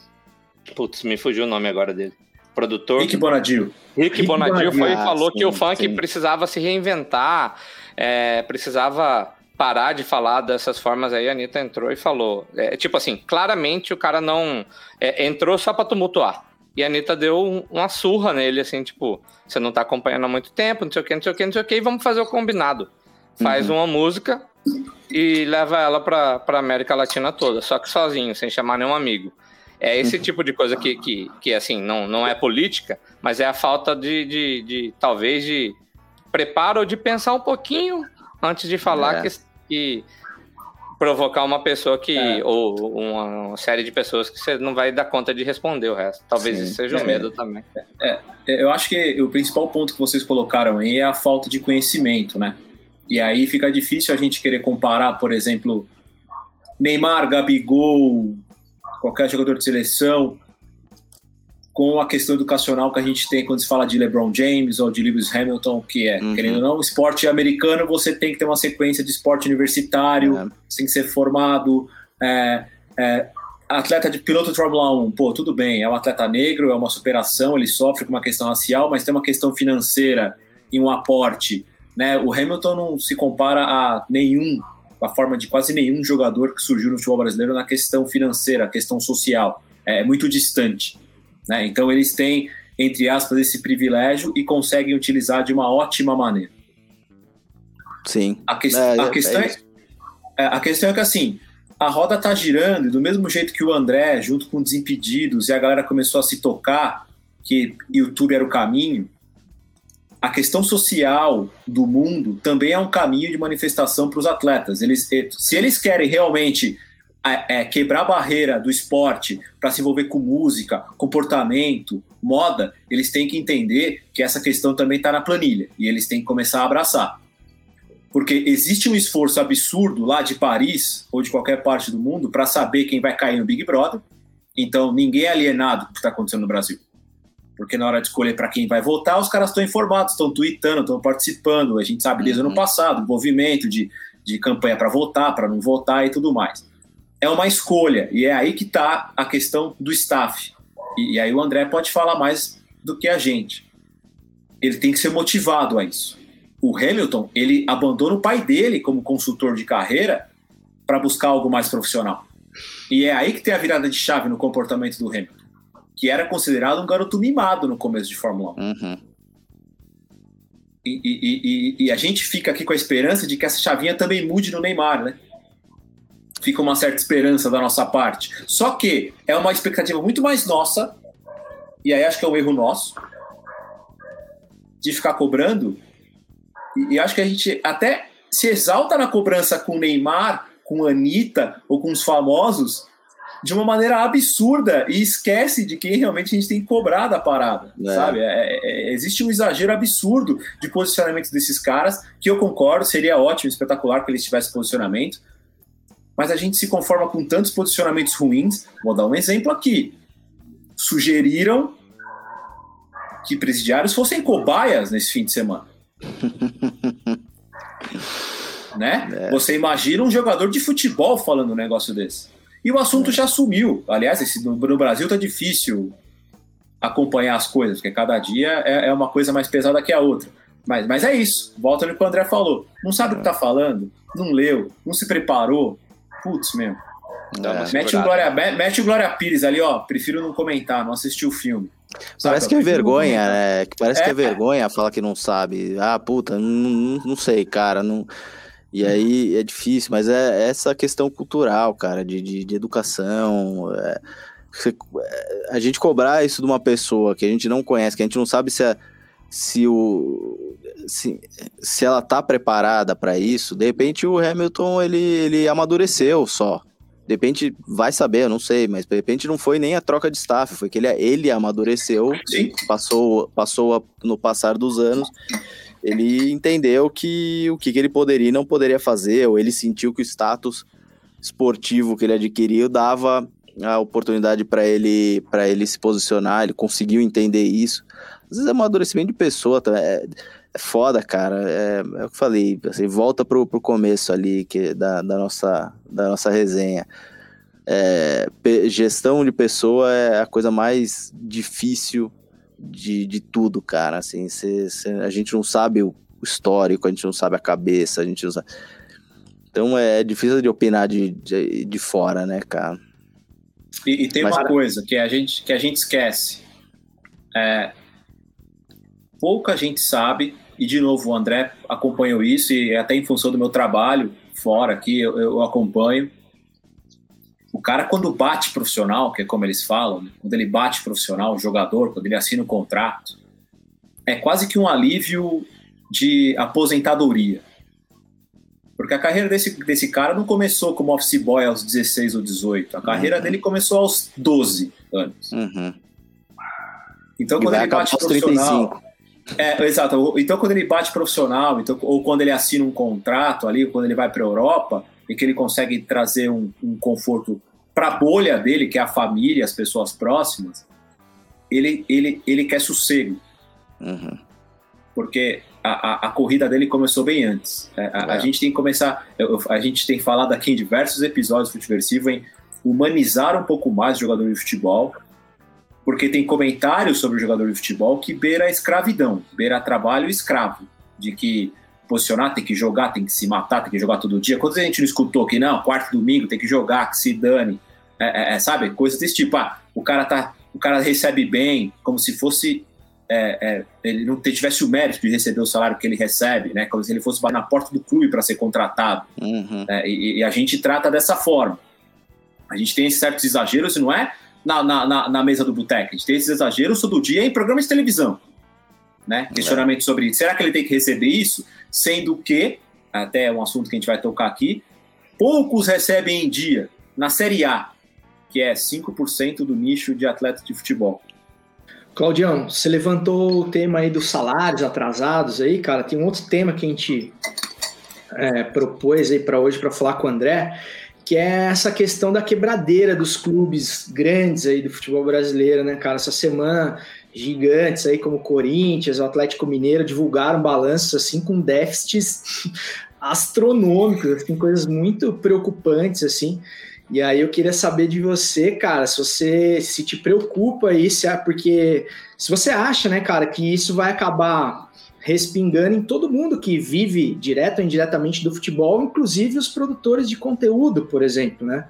Putz, me fugiu o nome agora dele. Produtor. Rick Bonadio. Rick, Rick Bonadio foi, ah, falou sim, que o funk sim. precisava se reinventar, é, precisava parar de falar dessas formas aí. A Anitta entrou e falou. É, tipo assim, claramente o cara não. É, entrou só pra tumultuar. E a Anitta deu uma surra nele, assim, tipo, você não tá acompanhando há muito tempo, não sei o que, não sei o que, não sei o que, e vamos fazer o combinado. Faz uhum. uma música, e leva ela para a América Latina toda, só que sozinho, sem chamar nenhum amigo. É esse uhum. tipo de coisa que, que, que assim, não, não é política, mas é a falta de, de, de talvez, de preparo ou de pensar um pouquinho antes de falar é. que, que provocar uma pessoa que. É. ou uma, série de pessoas que você não vai dar conta de responder o resto. Talvez Sim. isso seja o um é. medo também. É, é, eu acho que o principal ponto que vocês colocaram aí é a falta de conhecimento, né? E aí fica difícil a gente querer comparar, por exemplo, Neymar, Gabigol, qualquer jogador de seleção, com a questão educacional que a gente tem quando se fala de LeBron James ou de Lewis Hamilton, que é, uhum. querendo ou não, esporte americano, você tem que ter uma sequência de esporte universitário, é. você tem que ser formado, é, é, atleta de piloto de Fórmula 1, pô, tudo bem, é um atleta negro, é uma superação, ele sofre com uma questão racial, mas tem uma questão financeira e um aporte né? O Hamilton não se compara a nenhum, a forma de quase nenhum jogador que surgiu no futebol brasileiro na questão financeira, questão social. É muito distante. Né? Então eles têm entre aspas, esse privilégio e conseguem utilizar de uma ótima maneira. Sim. A, que- É, a é- questão é é, a questão é que assim, a roda tá girando e do mesmo jeito que o André, junto com Desimpedidos, e a galera começou a se tocar que YouTube era o caminho, a questão social do mundo também é um caminho de manifestação para os atletas. Eles, eh, se eles querem realmente é, é, quebrar a barreira do esporte para se envolver com música, comportamento, moda, eles têm que entender que essa questão também está na planilha e eles têm que começar a abraçar. Porque existe um esforço absurdo lá de Paris ou de qualquer parte do mundo para saber quem vai cair no Big Brother. Então ninguém é alienado do que está acontecendo no Brasil. Porque na hora de escolher para quem vai votar, os caras estão informados, estão tweetando, estão participando. A gente sabe desde o ano passado, movimento de, de campanha para votar, para não votar e tudo mais. É uma escolha, e é aí que está a questão do staff. E, e aí o André pode falar mais do que a gente. Ele tem que ser motivado a isso. O Hamilton, ele abandona o pai dele como consultor de carreira para buscar algo mais profissional. E é aí que tem a virada de chave no comportamento do Hamilton, que era considerado um garoto mimado no começo de Fórmula 1. Uhum. E, e- e- e a gente fica aqui com a esperança de que essa chavinha também mude no Neymar, né? Fica uma certa esperança da nossa parte. Só que é uma expectativa muito mais nossa, e aí acho que é um erro nosso, de ficar cobrando. E, acho que a gente até se exalta na cobrança com o Neymar, com a Anitta ou com os famosos de uma maneira absurda e esquece de quem realmente a gente tem que cobrar da parada, É. sabe? É- é- existe um exagero absurdo de posicionamento desses caras, que eu concordo, seria ótimo, espetacular que eles tivessem posicionamento, mas a gente se conforma com tantos posicionamentos ruins. Vou dar um exemplo aqui. Sugeriram que presidiários fossem cobaias nesse fim de semana. né? Você imagina um jogador de futebol falando um negócio desse. E o assunto já sumiu. Aliás, esse, no, no Brasil tá difícil acompanhar as coisas, porque cada dia é, é uma coisa mais pesada que a outra. Mas, mas é isso. Volta no que o André falou. Não sabe o que tá falando, não leu, não se preparou. Putz, mesmo. Uma Mete o. Glória, me- mete o Glória Pires ali, ó. Prefiro não comentar, não assistir o filme. Sabe? Parece que é vergonha, né? Que parece que é É. vergonha falar que não sabe. Ah, puta, não, não, não sei, cara. Não... E aí é difícil, mas é essa questão cultural, cara, de, de, de educação. é, é, a gente cobrar isso de uma pessoa que a gente não conhece, que a gente não sabe se, a- se o. Se, se ela tá preparada para isso, de repente o Hamilton ele, ele amadureceu só. De repente, vai saber, eu não sei, mas de repente não foi nem a troca de staff, foi que ele, ele amadureceu, Sim. passou, passou a- no passar dos anos, ele entendeu que o que, que ele poderia e não poderia fazer, ou ele sentiu que o status esportivo que ele adquiriu dava a oportunidade para ele para ele se posicionar, ele conseguiu entender isso. Às vezes é amadurecimento de pessoa, tá? é, é foda, cara. É, é o que eu falei, assim, volta pro, pro começo ali que, da, da, nossa, da nossa resenha. É, gestão de pessoa é a coisa mais difícil de, de tudo, cara. Assim, cê- cê- a gente não sabe o histórico, a gente não sabe a cabeça, a gente não sabe. Então é difícil de opinar de, de, de fora, né, cara? E, e tem Mas- uma coisa que a gente, que a gente esquece. É, pouca gente sabe, e de novo o André acompanhou isso, e até em função do meu trabalho fora aqui, eu, eu acompanho. O cara, quando bate profissional, que é como eles falam, né? quando ele bate profissional, o jogador, quando ele assina um contrato, é quase que um alívio de aposentadoria. Porque a carreira desse, desse cara não começou como office boy aos 16 ou 18. A carreira Uhum. dele começou aos 12 anos. Uhum. Então, E quando ele bate profissional. 35. É, exato. Então, quando ele bate profissional, então, ou quando ele assina um contrato ali, ou quando ele vai para a Europa, e que ele consegue trazer um, um conforto para a bolha dele, que é a família, as pessoas próximas, ele, ele, ele quer sossego, Uhum. porque a, a, a corrida dele começou bem antes. É, A, a É. gente tem que começar. eu- eu- a gente tem falado aqui em diversos episódios do Futiversivo em humanizar um pouco mais o jogador de futebol, porque tem comentários sobre o jogador de futebol que beira a escravidão, beira trabalho escravo, de que posicionar, tem que jogar, tem que se matar, tem que jogar todo dia. Quantas a gente não escutou que não, quarto domingo tem que jogar, que se dane, É, é, é, sabe? Coisas desse tipo. Ah, o cara tá o cara recebe bem, como se fosse é, é, ele não tivesse o mérito de receber o salário que ele recebe, né? Como se ele fosse na porta do clube para ser contratado. Uhum. né? E, e a gente trata dessa forma. A gente tem certos exageros, não é na, na, na, na mesa do boteco. A gente tem esses exageros todo dia em programas de televisão. Né? Questionamento sobre será que ele tem que receber isso? Sendo que, até é um assunto que a gente vai tocar aqui, poucos recebem em dia na Série A, que é 5% do nicho de atletas de futebol. Claudião, você levantou o tema aí dos salários atrasados aí, cara. Tem um outro tema que a gente é, propôs aí para hoje para falar com o André, que é essa questão da quebradeira dos clubes grandes aí do futebol brasileiro, né, cara? Essa semana gigantes aí como Corinthians, o Atlético Mineiro divulgaram balanços assim com déficits astronômicos, assim, coisas muito preocupantes assim. E aí eu queria saber de você, cara, se você se te preocupa isso, é porque se você acha, né, cara, que isso vai acabar respingando em todo mundo que vive direto ou indiretamente do futebol, inclusive os produtores de conteúdo, por exemplo, né?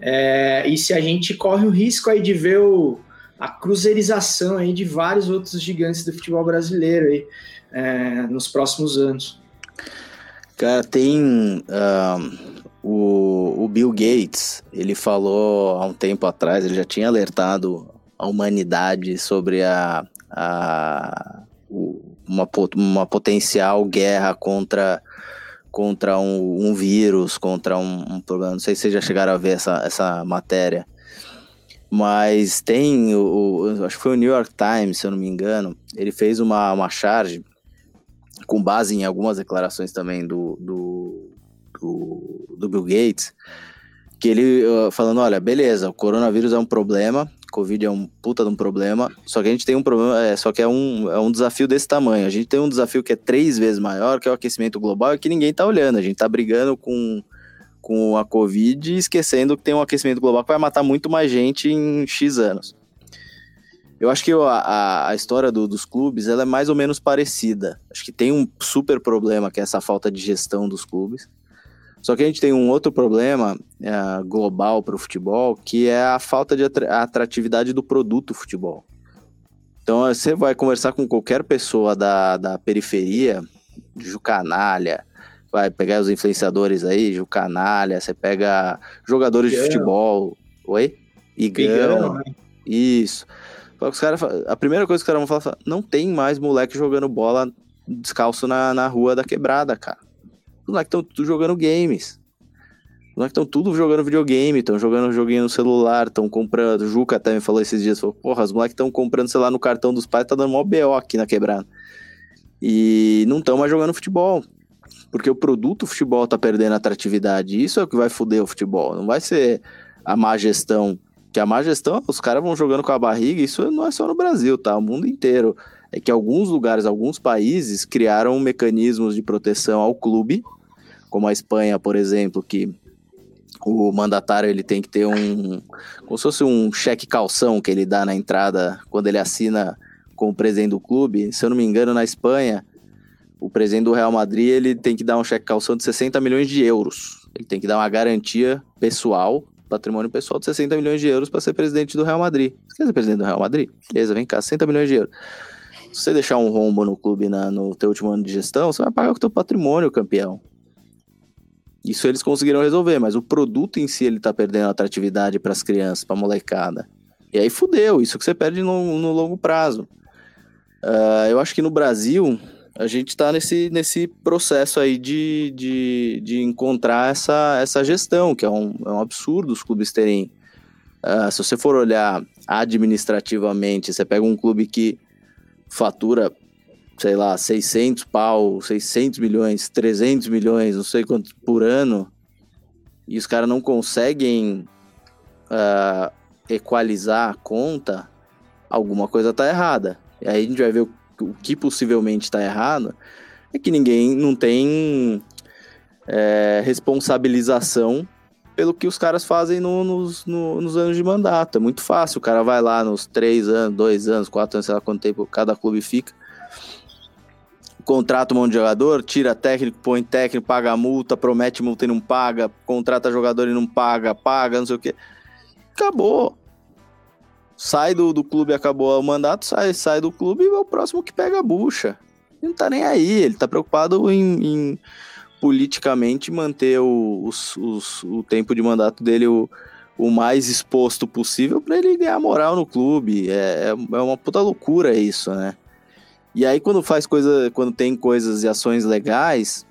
É, e se a gente corre o risco aí de ver o, a cruzeirização aí de vários outros gigantes do futebol brasileiro aí é, nos próximos anos. Cara, tem uh, o, o Bill Gates, ele falou há um tempo atrás, ele já tinha alertado a humanidade sobre a, a uma, uma potencial guerra contra contra um, um vírus, contra um, um, problema. Não sei se vocês já chegaram a ver essa, essa matéria. Mas tem o, o, Acho que foi o New York Times, se eu não me engano. Ele fez uma, uma charge com base em algumas declarações também do, do, do, do Bill Gates, que ele uh, falando, olha, beleza, o coronavírus é um problema, Covid é um puta de um problema, só que a gente tem um problema, é, só que é um, é um desafio desse tamanho. A gente tem um desafio que é três vezes maior, que é o aquecimento global, e que ninguém tá olhando. A gente tá brigando com, com a Covid, esquecendo que tem um aquecimento global que vai matar muito mais gente em X anos. Eu acho que a, a história do, dos clubes ela é mais ou menos parecida. Acho que tem um super problema que é essa falta de gestão dos clubes. Só que a gente tem um outro problema é, global para o futebol, que é a falta de atratividade do produto futebol. Então, você vai conversar com qualquer pessoa da, da periferia, Jucanalha, vai pegar os influenciadores aí, Jucanalha, você pega jogadores Igão. de futebol. Oi? Igão. Né? Isso. Os cara, a primeira coisa que os caras vão falar, não tem mais moleque jogando bola descalço na, na rua da quebrada, cara. Os moleques estão tudo jogando games. Os moleques estão tudo jogando videogame, estão jogando joguinho no celular, estão comprando. O Juca até me falou esses dias, falou, porra, os moleques estão comprando celular no cartão dos pais, tá dando mó BO aqui na quebrada. E não estão mais jogando futebol. Porque o produto futebol tá perdendo atratividade. Isso é o que vai foder o futebol. Não vai ser a má gestão. Que a má gestão, os caras vão jogando com a barriga, isso não é só no Brasil, tá? O mundo inteiro é que alguns lugares, alguns países criaram mecanismos de proteção ao clube como a Espanha, por exemplo, que o mandatário ele tem que ter um como se fosse um cheque calção que ele dá na entrada quando ele assina com o presidente do clube. Se eu não me engano, na Espanha, o presidente do Real Madrid ele tem que dar um cheque calção de 60 milhões de euros. Ele tem que dar uma garantia pessoal, patrimônio pessoal de 60 milhões de euros para ser presidente do Real Madrid. Você quer ser presidente do Real Madrid? Beleza, vem cá, 60 milhões de euros. Se você deixar um rombo no clube na, no teu último ano de gestão, você vai pagar com o teu patrimônio, campeão. Isso eles conseguiram resolver, mas o produto em si ele tá perdendo atratividade para as crianças, para molecada. E aí fudeu, isso que você perde no, no longo prazo. Uh, eu acho que no Brasil a gente está nesse, nesse processo aí de, de, de encontrar essa, essa gestão, que é um, é um absurdo os clubes terem. Uh, se você for olhar administrativamente, você pega um clube que fatura sei lá, 600 pau, 600 milhões, 300 milhões, não sei quanto por ano, e os caras não conseguem uh, equalizar a conta, alguma coisa tá errada. E aí a gente vai ver o, o que possivelmente está errado, é que ninguém não tem é, responsabilização pelo que os caras fazem no, nos, no, nos anos de mandato. É muito fácil, o cara vai lá nos três anos, dois anos, quatro anos, sei lá quanto tempo cada clube fica, contrata um monte de jogador, tira técnico, põe técnico, paga multa, promete multa e não paga, contrata jogador e não paga, paga, não sei o quê. Acabou. Sai do, do clube, acabou o mandato, sai, sai do clube e é o próximo que pega a bucha. Ele não tá nem aí, ele tá preocupado em, em politicamente manter o, os, os, o tempo de mandato dele o, o mais exposto possível para ele ganhar moral no clube. É, é uma puta loucura isso, né? E aí quando faz coisa, quando tem coisas e ações legais,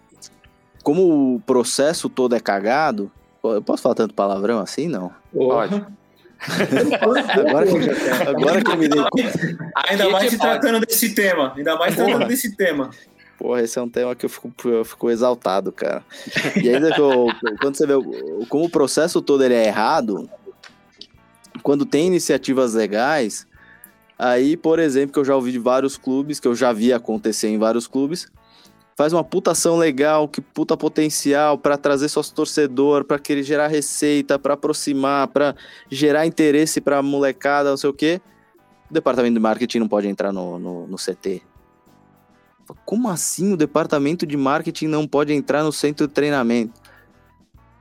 como o processo todo é cagado, eu posso falar tanto palavrão assim? Não. Pode. Agora, que, agora que eu me dei conta. Ainda mais se tratando desse tema. Ainda mais Porra. tratando desse tema. Porra, esse é um tema que eu fico, eu fico exaltado, cara. E ainda que eu, quando você vê como o processo todo ele é errado, quando tem iniciativas legais, aí, por exemplo, que eu já ouvi de vários clubes, que eu já vi acontecer em vários clubes, faz uma puta ação legal, que puta potencial pra trazer sócio torcedor, pra querer gerar receita, pra aproximar, pra gerar interesse pra molecada, não sei o quê. O departamento de marketing não pode entrar no, no, no CT. Como assim o departamento de marketing não pode entrar no centro de treinamento?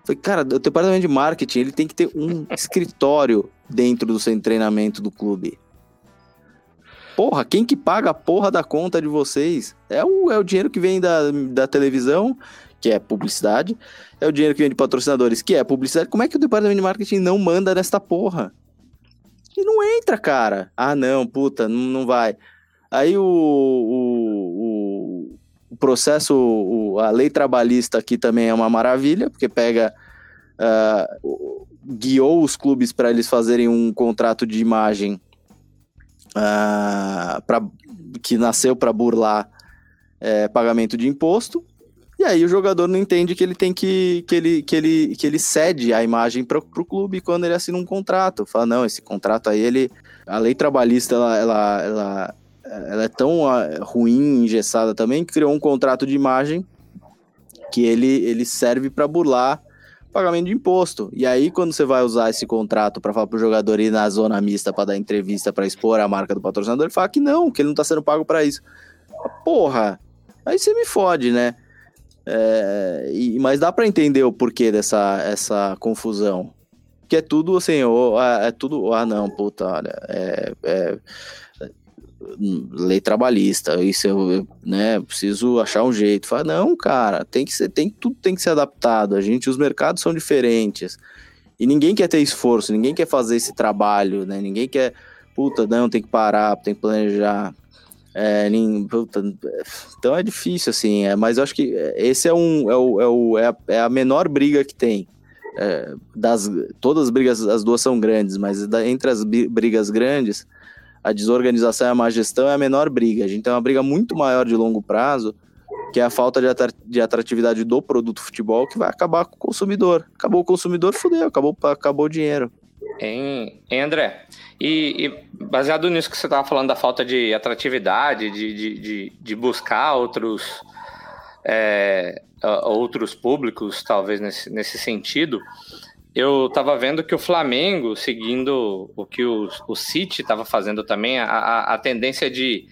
Falei, cara, o departamento de marketing ele tem que ter um escritório dentro do centro de treinamento do clube. Porra, quem que paga a porra da conta de vocês? É o, é o dinheiro que vem da, da televisão, que é publicidade, é o dinheiro que vem de patrocinadores, que é publicidade. Como é que o departamento de marketing não manda nesta porra? E não entra, cara. Ah, não, puta, não, não vai. Aí o, o, o, processo, o- a lei trabalhista aqui também é uma maravilha, porque pega. o- guiou os clubes para eles fazerem um contrato de imagem pra, que nasceu para burlar é, pagamento de imposto. E aí o jogador não entende que ele tem que. que ele, que ele, que ele cede a imagem para o clube quando ele assina um contrato. Fala, não, esse contrato aí, ele. A lei trabalhista, ela, ela, ela, ela é tão ah, ruim, engessada também, que criou um contrato de imagem que ele, ele serve para burlar pagamento de imposto. E aí, quando você vai usar esse contrato para falar pro jogador ir na zona mista para dar entrevista, para expor a marca do patrocinador, ele fala que não, que ele não tá sendo pago para isso. Porra, aí você me fode, né? É, e- mas dá para entender o porquê dessa essa confusão. Que é tudo assim, ah, é tudo. Ah, não, puta, olha, é- é, lei trabalhista, isso eu, né, preciso achar um jeito. Fala, não, cara, tem que ser, tem, tudo tem que ser adaptado. A gente, os mercados são diferentes. E ninguém quer ter esforço, ninguém quer fazer esse trabalho, né? Ninguém quer, puta, não, tem que parar, tem que planejar. É, nem- puta, então é difícil, assim, é, mas eu acho que esse é um é, o, é, o, é, a, é a menor briga que tem. É, das, todas as brigas, as duas são grandes, mas da- entre as brigas grandes, a desorganização e a má gestão é a menor briga. A gente tem uma briga muito maior de longo prazo, que é a falta de atra- de atratividade do produto futebol, que vai acabar com o consumidor. Acabou o consumidor, fudeu, acabou, acabou o dinheiro. Hein, André? E, e baseado nisso que você estava falando da falta de atratividade, de, de, de, de buscar outros, é, outros públicos, talvez nesse, nesse sentido, eu estava vendo que o Flamengo, seguindo o que o, o City estava fazendo também, a, a, a tendência de,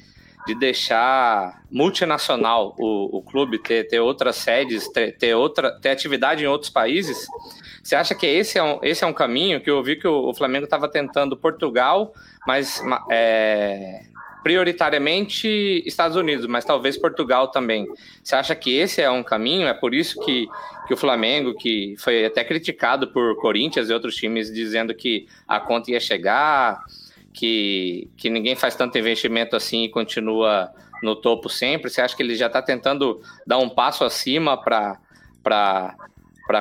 de deixar multinacional o, o clube, ter, ter outras sedes, ter, ter, outra, ter atividade em outros países. Você acha que esse é um, esse é um caminho que eu vi que o, o Flamengo estava tentando Portugal, mas ma- é, prioritariamente Estados Unidos, mas talvez Portugal também. Você acha que esse é um caminho? É por isso que, que o Flamengo, que foi até criticado por Corinthians e outros times, dizendo que a conta ia chegar, que, que ninguém faz tanto investimento assim e continua no topo sempre. Você acha que ele já está tentando dar um passo acima para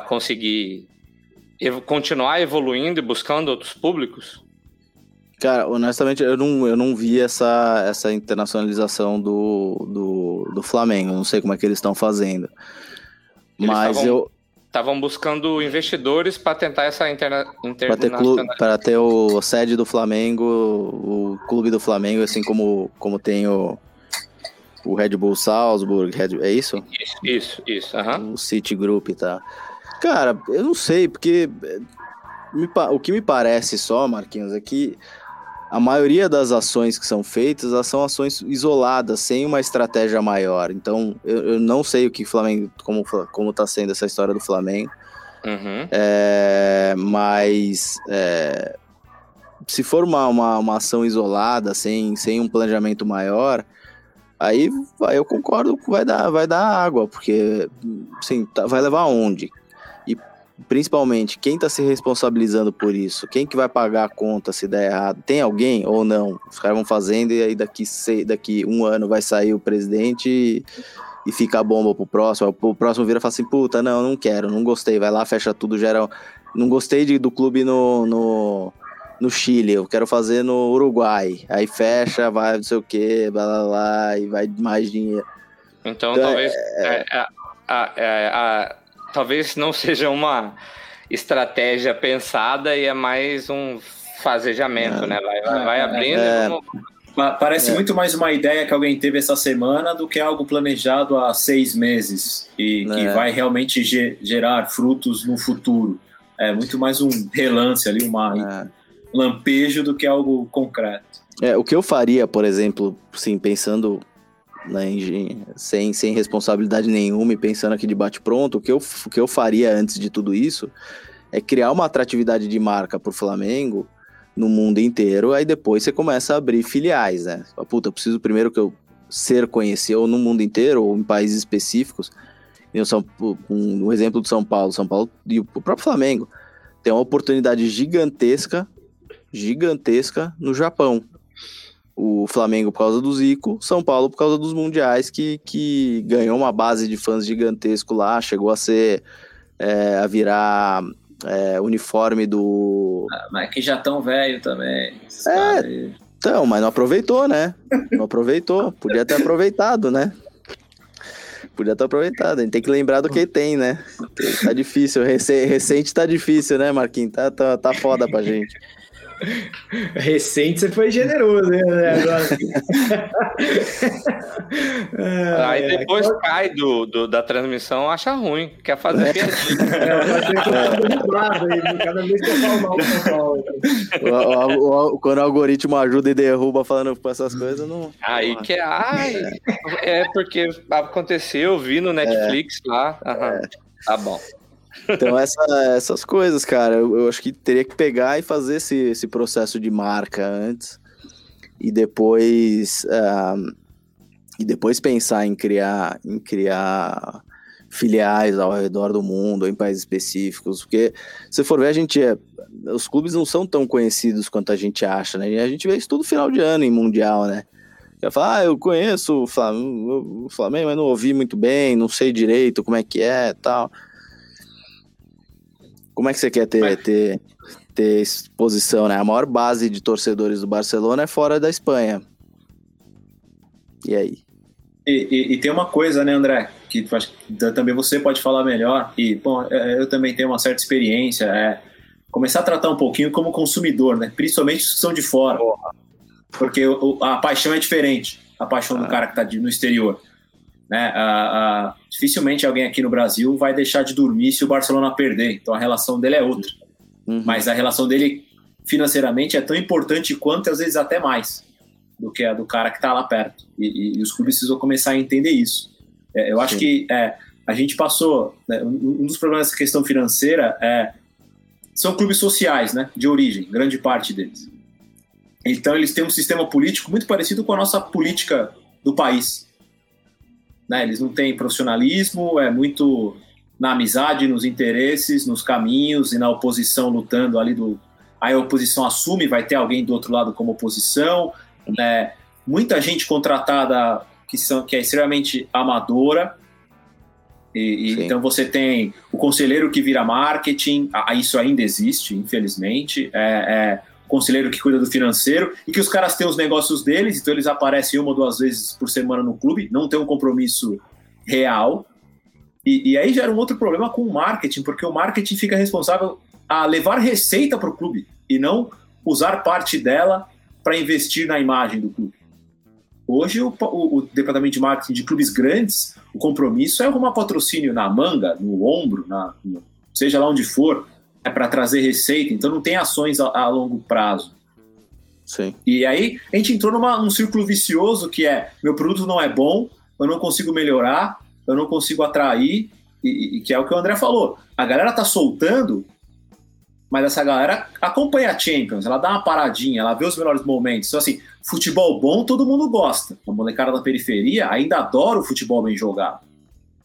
conseguir ev- continuar evoluindo e buscando outros públicos? Cara, honestamente, eu não, eu não vi essa, essa internacionalização do, do, do Flamengo. Não sei como é que eles estão fazendo. Eles Mas estavam eu. Estavam buscando investidores para tentar essa interna, Para internacionalização. pra ter o sede do Flamengo, o clube do Flamengo, assim como, como tem o, o Red Bull Salzburg, Red- é isso? Isso, isso, isso. O City Group, tá? Cara, eu não sei, porque o que me parece só, Marquinhos, é que a maioria das ações que são feitas, elas são ações isoladas, sem uma estratégia maior. Então, eu, eu não sei o que Flamengo, como, como tá sendo essa história do Flamengo. Uhum. É, mas é, se for uma, uma, uma ação isolada, sem, sem um planejamento maior, aí eu concordo que vai dar, vai dar água, porque assim, tá- vai levar aonde? Principalmente, quem tá se responsabilizando por isso? Quem que vai pagar a conta se der errado? Tem alguém ou não? Os caras vão fazendo e aí daqui, daqui um ano vai sair o presidente e, e fica a bomba pro próximo. O próximo vira e fala assim, puta, não, não quero, não gostei, vai lá, fecha tudo, gera... Não gostei de- do clube no, no, no Chile, eu quero fazer no Uruguai. Aí fecha, vai não sei o que, blá blá blá, e vai mais dinheiro. Então, Então, talvez. é, a- a- é, a- talvez não seja uma estratégia pensada e é mais um fazejamento, né? Vai, vai, vai abrindo. É. e vamos- Pa- Parece É. muito mais uma ideia que alguém teve essa semana do que algo planejado há seis meses e que É. vai realmente ge- gerar frutos no futuro. É muito mais um relance ali, uma É. lampejo do que algo concreto. É, o que eu faria, por exemplo, sim, pensando engen- sem, sem responsabilidade nenhuma e pensando aqui de bate-pronto, o, que eu, o que eu faria antes de tudo isso é criar uma atratividade de marca pro Flamengo no mundo inteiro, aí depois você começa a abrir filiais, né? Puta, eu preciso primeiro que eu ser conhecido no mundo inteiro ou em países específicos. O São, um, um exemplo do São Paulo, São Paulo e o próprio Flamengo tem uma oportunidade gigantesca, gigantesca no Japão o Flamengo por causa do Zico, São Paulo por causa dos mundiais, que, que ganhou uma base de fãs gigantesco lá, chegou a ser é, a virar é, uniforme do. Mas que já tão velho também. É. Então, mas não aproveitou, né? Não aproveitou. Podia ter aproveitado, né? Podia ter aproveitado. A gente tem que lembrar do que tem, né? Tá difícil. Rece- Recente tá difícil, né, Marquinhos? Tá, tá, tá foda pra gente. Recente você foi generoso, né? Agora. É, Aí é, depois cai do, do- da transmissão, acha ruim, quer fazer piadinha. é, o- o- quando o algoritmo ajuda e derruba falando com essas coisas, não. Aí que é. Ai, é porque aconteceu, eu vi no Netflix lá. Aham, Tá bom. Então, essa- essas coisas, cara, eu, eu acho que teria que pegar e fazer esse, esse processo de marca antes e depois ah, e depois pensar em criar em criar filiais ao redor do mundo, em países específicos, porque se for ver a gente é, os clubes não são tão conhecidos quanto a gente acha, né? A gente vê isso tudo final de ano em mundial, né? Já fala, ah, eu conheço o Flam- o Flamengo, mas não ouvi muito bem, não sei direito como é que é, tal. Como é que você quer ter, ter, ter exposição, né? A maior base de torcedores do Barcelona é fora da Espanha. E aí? E, e- e tem uma coisa, né, André, que também você pode falar melhor, e, bom, é, eu também tenho uma certa experiência, é começar a tratar um pouquinho como consumidor, né, principalmente que são de fora, porque o- o- a paixão é diferente, a paixão do cara que está no exterior, né, a- a- dificilmente alguém aqui no Brasil vai deixar de dormir se o Barcelona perder, então a relação dele é outra, Uhum. mas a relação dele financeiramente é tão importante quanto, às vezes até mais, do que a do cara que está lá perto. E, e- e os clubes precisam começar a entender isso. É, eu acho Sim. que é, a gente passou. né, um um dos problemas dessa questão financeira é. São clubes sociais, né? De origem, grande parte deles. Então, eles têm um sistema político muito parecido com a nossa política do país. Né? Eles não têm profissionalismo, é muito na amizade, nos interesses, nos caminhos e na oposição lutando ali do. Aí a oposição assume, vai ter alguém do outro lado como oposição, né? muita gente contratada que, são, que é extremamente amadora. E, e então você tem o conselheiro que vira marketing, a- a- isso ainda existe, infelizmente. É, é conselheiro que cuida do financeiro e que os caras têm os negócios deles, então eles aparecem uma ou duas vezes por semana no clube, não tem um compromisso real. E, e aí gera um outro problema com o marketing, porque o marketing fica responsável a levar receita para o clube e não usar parte dela para investir na imagem do clube. Hoje, o, o- o departamento de marketing de clubes grandes, o compromisso é arrumar patrocínio na manga, no ombro, na, no- seja lá onde for, é para trazer receita. Então, não tem ações a, a longo prazo. Sim. E aí, a gente entrou num círculo vicioso que é: meu produto não é bom, eu não consigo melhorar, eu não consigo atrair, e, e- que é o que o André falou. A galera tá soltando Mas essa galera acompanha a Champions, ela dá uma paradinha, ela vê os melhores momentos. Então, assim, futebol bom todo mundo gosta. A molecada da periferia ainda adora o futebol bem jogado.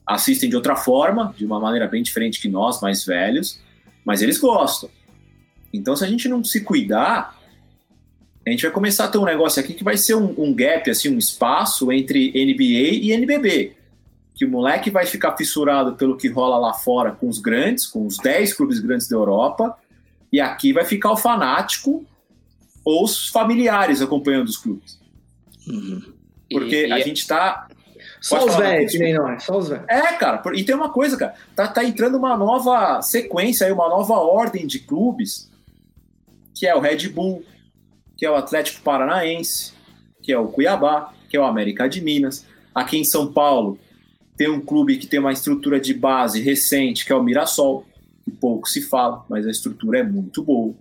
Assistem de outra forma, de uma maneira bem diferente que nós, mais velhos, mas eles gostam. Então, se a gente não se cuidar, a gente vai começar a ter um negócio aqui que vai ser um, um gap, assim, um espaço entre NBA e NBB. Que o moleque vai ficar fissurado pelo que rola lá fora com os grandes, com os 10 clubes grandes da Europa, e aqui vai ficar o fanático ou os familiares acompanhando os clubes. Porque E- a e- gente tá. Só os velhos, que nem nós, só os velhos. É, cara, e tem uma coisa, cara, tá, tá entrando uma nova sequência aí, uma nova ordem de clubes, que é o Red Bull, que é o Atlético Paranaense, que é o Cuiabá, que é o América de Minas. Aqui em São Paulo tem um clube que tem uma estrutura de base recente, que é o Mirassol, que pouco se fala, mas a estrutura é muito boa.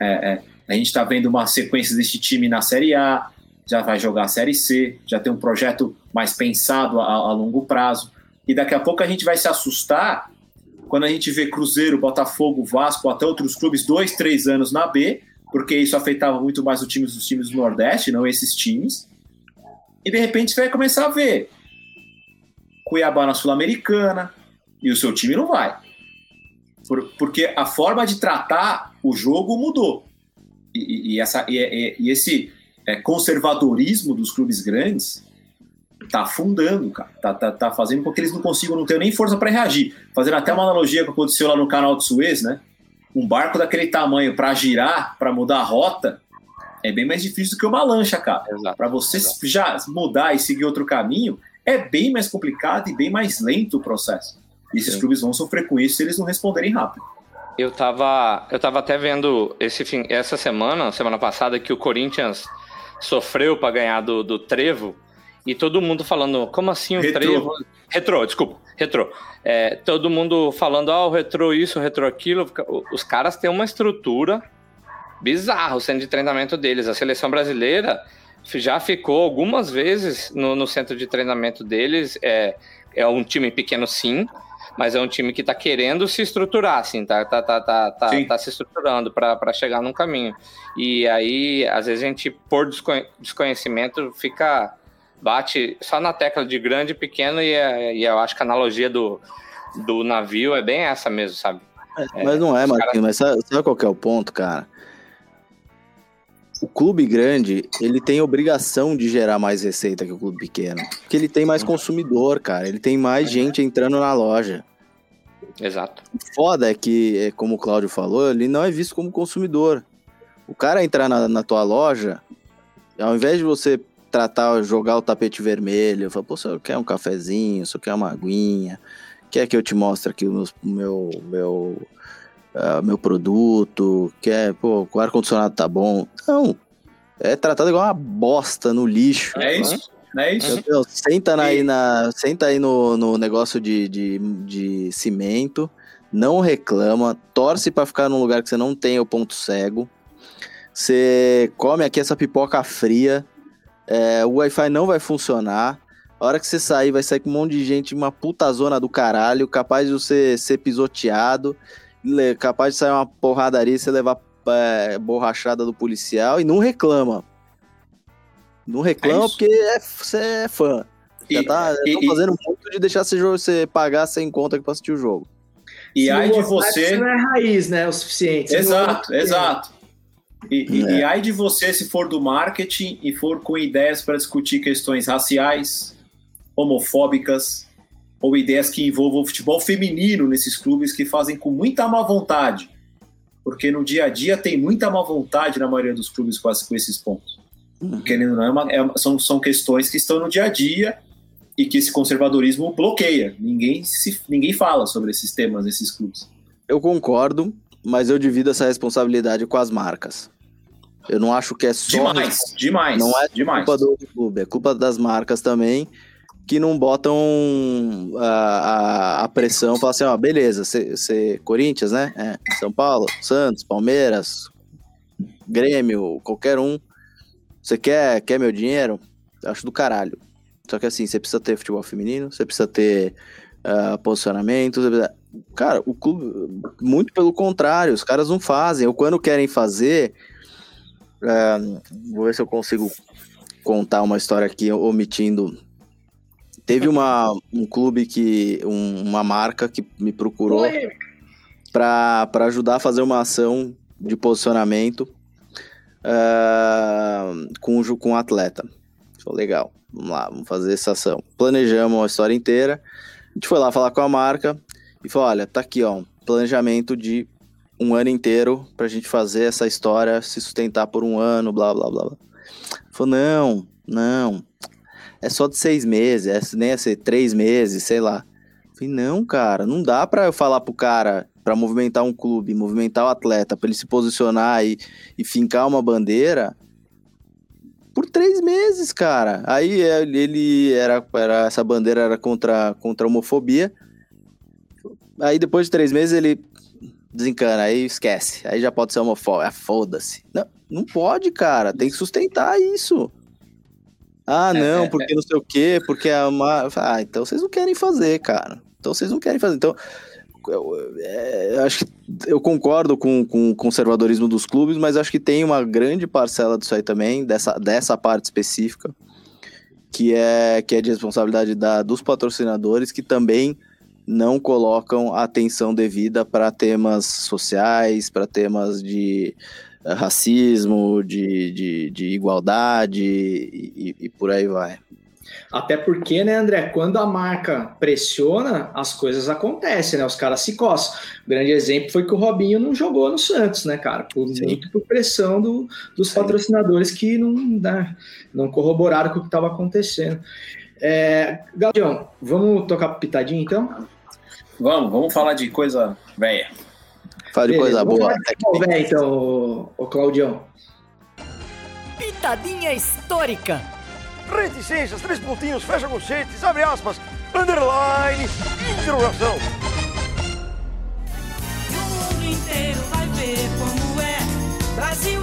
É, é, a gente está vendo uma sequência desse time na Série A, já vai jogar a Série C, já tem um projeto mais pensado a, a longo prazo. E daqui a pouco a gente vai se assustar quando a gente vê Cruzeiro, Botafogo, Vasco, até outros clubes, dois, três anos na B, porque isso afetava muito mais os times dos times do Nordeste, não esses times. E de repente você vai começar a ver Cuiabá na Sul-Americana e o seu time não vai. Por- porque a forma de tratar o jogo mudou. E, e- e essa, e, e- esse é, conservadorismo dos clubes grandes tá afundando, cara. Tá, tá, tá fazendo com que eles não consigam, não tenham nem força para reagir. Fazendo até uma analogia que aconteceu lá no canal de Suez, né? Um barco daquele tamanho para girar, para mudar a rota, é bem mais difícil do que uma lancha, cara. Exato. Para você já mudar e seguir outro caminho, é bem mais complicado e bem mais lento o processo. E esses Sim. clubes vão sofrer com isso se eles não responderem rápido. Eu tava, eu tava até vendo esse fim, essa semana, semana passada, que o Corinthians sofreu para ganhar do, do Trevo e todo mundo falando, como assim o Retrô. Trevo? Retrô, desculpa, retrô. É, todo mundo falando, ah, o retrô isso, o retrô aquilo. Os caras têm uma estrutura bizarra, o centro de treinamento deles. A seleção brasileira já ficou algumas vezes no, no centro de treinamento deles. É, é um time pequeno, sim, mas é um time que tá querendo se estruturar, assim, tá, tá, tá, tá, tá, Sim. tá se estruturando para chegar num caminho. E aí, às vezes, a gente, por desconhe- desconhecimento, fica. Bate só na tecla de grande e pequeno, e, é- e eu acho que a analogia do, do navio é bem essa mesmo, sabe? Mas não é, os Marquinhos, mas sabe, sabe qual que é o ponto, cara? O clube grande, ele tem obrigação de gerar mais receita que o clube pequeno. Porque ele tem mais consumidor, cara. Ele tem mais gente entrando na loja. Exato. O foda é que, é, como o Cláudio falou, ele não é visto como consumidor. O cara entrar na, na tua loja, ao invés de você tratar, jogar o tapete vermelho, falar, pô, você quer um cafezinho, você quer uma aguinha, quer que eu te mostre aqui o meu, meu, meu, ah, meu produto, quer, pô, o ar-condicionado tá bom. Não, é tratado igual uma bosta no lixo. É isso? Não é isso? Entendeu? Senta na- aí, E- na, senta aí no, no negócio de, de, de cimento, não reclama, torce pra ficar num lugar que você não tem o ponto cego. Você come aqui essa pipoca fria, é, o Wi-Fi não vai funcionar. A hora que você sair, vai sair com um monte de gente, uma puta zona do caralho, capaz de você ser pisoteado, capaz de sair uma porradaria e você levar é, borrachada do policial e não reclama. Não reclama isso. porque é, você é fã. Já E- tá e- e- fazendo muito de deixar você, jogo, você pagar sem conta que pra assistir o jogo. E não de você. não é raiz, né? O suficiente. Exato, é- exato. E, É. e ai de você se for do marketing e for com ideias para discutir questões raciais, homofóbicas ou ideias que envolvam o futebol feminino nesses clubes que fazem com muita má vontade. Porque no dia a dia tem muita má vontade na maioria dos clubes com, as- com esses pontos. Querendo ou não, é uma- é são, são questões que estão no dia a dia e que esse conservadorismo bloqueia. Ninguém, se, ninguém fala sobre esses temas nesses clubes. Eu concordo, mas eu divido essa responsabilidade com as marcas. Eu não acho que é só Demais, demais, Não é demais. culpa do clube, é culpa das marcas também que não botam a, a, a pressão, falam assim, ó, beleza, você Corinthians, né? É, São Paulo, Santos, Palmeiras, Grêmio, qualquer um. Você quer, quer meu dinheiro? Eu acho do caralho. Só que assim, você precisa ter futebol feminino, você precisa ter ah, posicionamento, precisa- cara, o clube, muito pelo contrário, os caras não fazem, ou quando querem fazer, é, vou ver se eu consigo contar uma história aqui omitindo. Teve uma, um clube que, um- uma marca que me procurou para ajudar a fazer uma ação de posicionamento ah, com, com o atleta. Falei, legal, vamos lá, vamos fazer essa ação. Planejamos a história inteira. A gente foi lá falar com a marca e falou: olha, tá aqui, ó, um planejamento de um ano inteiro pra gente fazer essa história se sustentar por um ano, blá blá blá. blá. Falou: não, não, é só de seis meses, é, nem ia ser três meses, sei lá. Falei, não, cara, não dá pra eu falar pro cara pra movimentar um clube, movimentar o atleta, pra ele se posicionar e, e fincar uma bandeira por três meses, cara. Aí é, ele era, era essa bandeira era contra, contra a homofobia. Aí depois de três meses ele desencana, aí esquece. Aí já pode ser homofóbico. Ah, foda-se. Não, não pode, cara. Tem que sustentar isso. Ah, não, porque não sei o quê, porque a uma... Ah, então vocês não querem fazer, cara. Então vocês não querem fazer. Então, eu, é, eu acho que eu concordo com, com o conservadorismo dos clubes, mas acho que tem uma grande parcela disso aí também, dessa, dessa parte específica, que é, que é de responsabilidade da, dos patrocinadores, que também não colocam atenção devida para temas sociais, para temas de eh, racismo, de, de, de igualdade e, e- por aí vai. Até porque, né, André, quando a marca pressiona, as coisas acontecem, né? Os caras se coçam. O grande exemplo foi que o Robinho não jogou no Santos, né, cara? Por, muito por pressão do- dos patrocinadores que não, né, não corroboraram com o que estava acontecendo. É, Gaudião, vamos tocar pro pitadinho então? Vamos, vamos falar de coisa velha. Fala de coisa Vamos boa. falar de então, ô, ô Claudião. Pitadinha histórica. Reticências, três pontinhos, fecha conchetes, abre aspas, underline, interrogação. O mundo inteiro vai ver como é. Brasil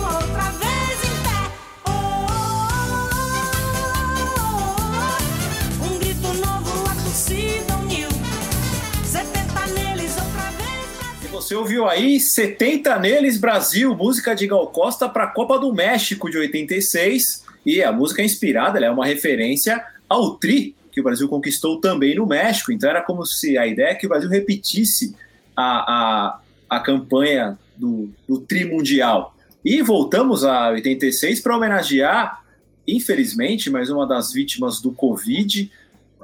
você ouviu aí 70 neles Brasil, música de Gal Costa para a Copa do México de 86. E a música é inspirada, é uma referência ao tri que o Brasil conquistou também no México. Então era como se a ideia é que o Brasil repetisse a, a, a campanha do, do tri mundial. E voltamos a 86 para homenagear, infelizmente, mais uma das vítimas do Covid,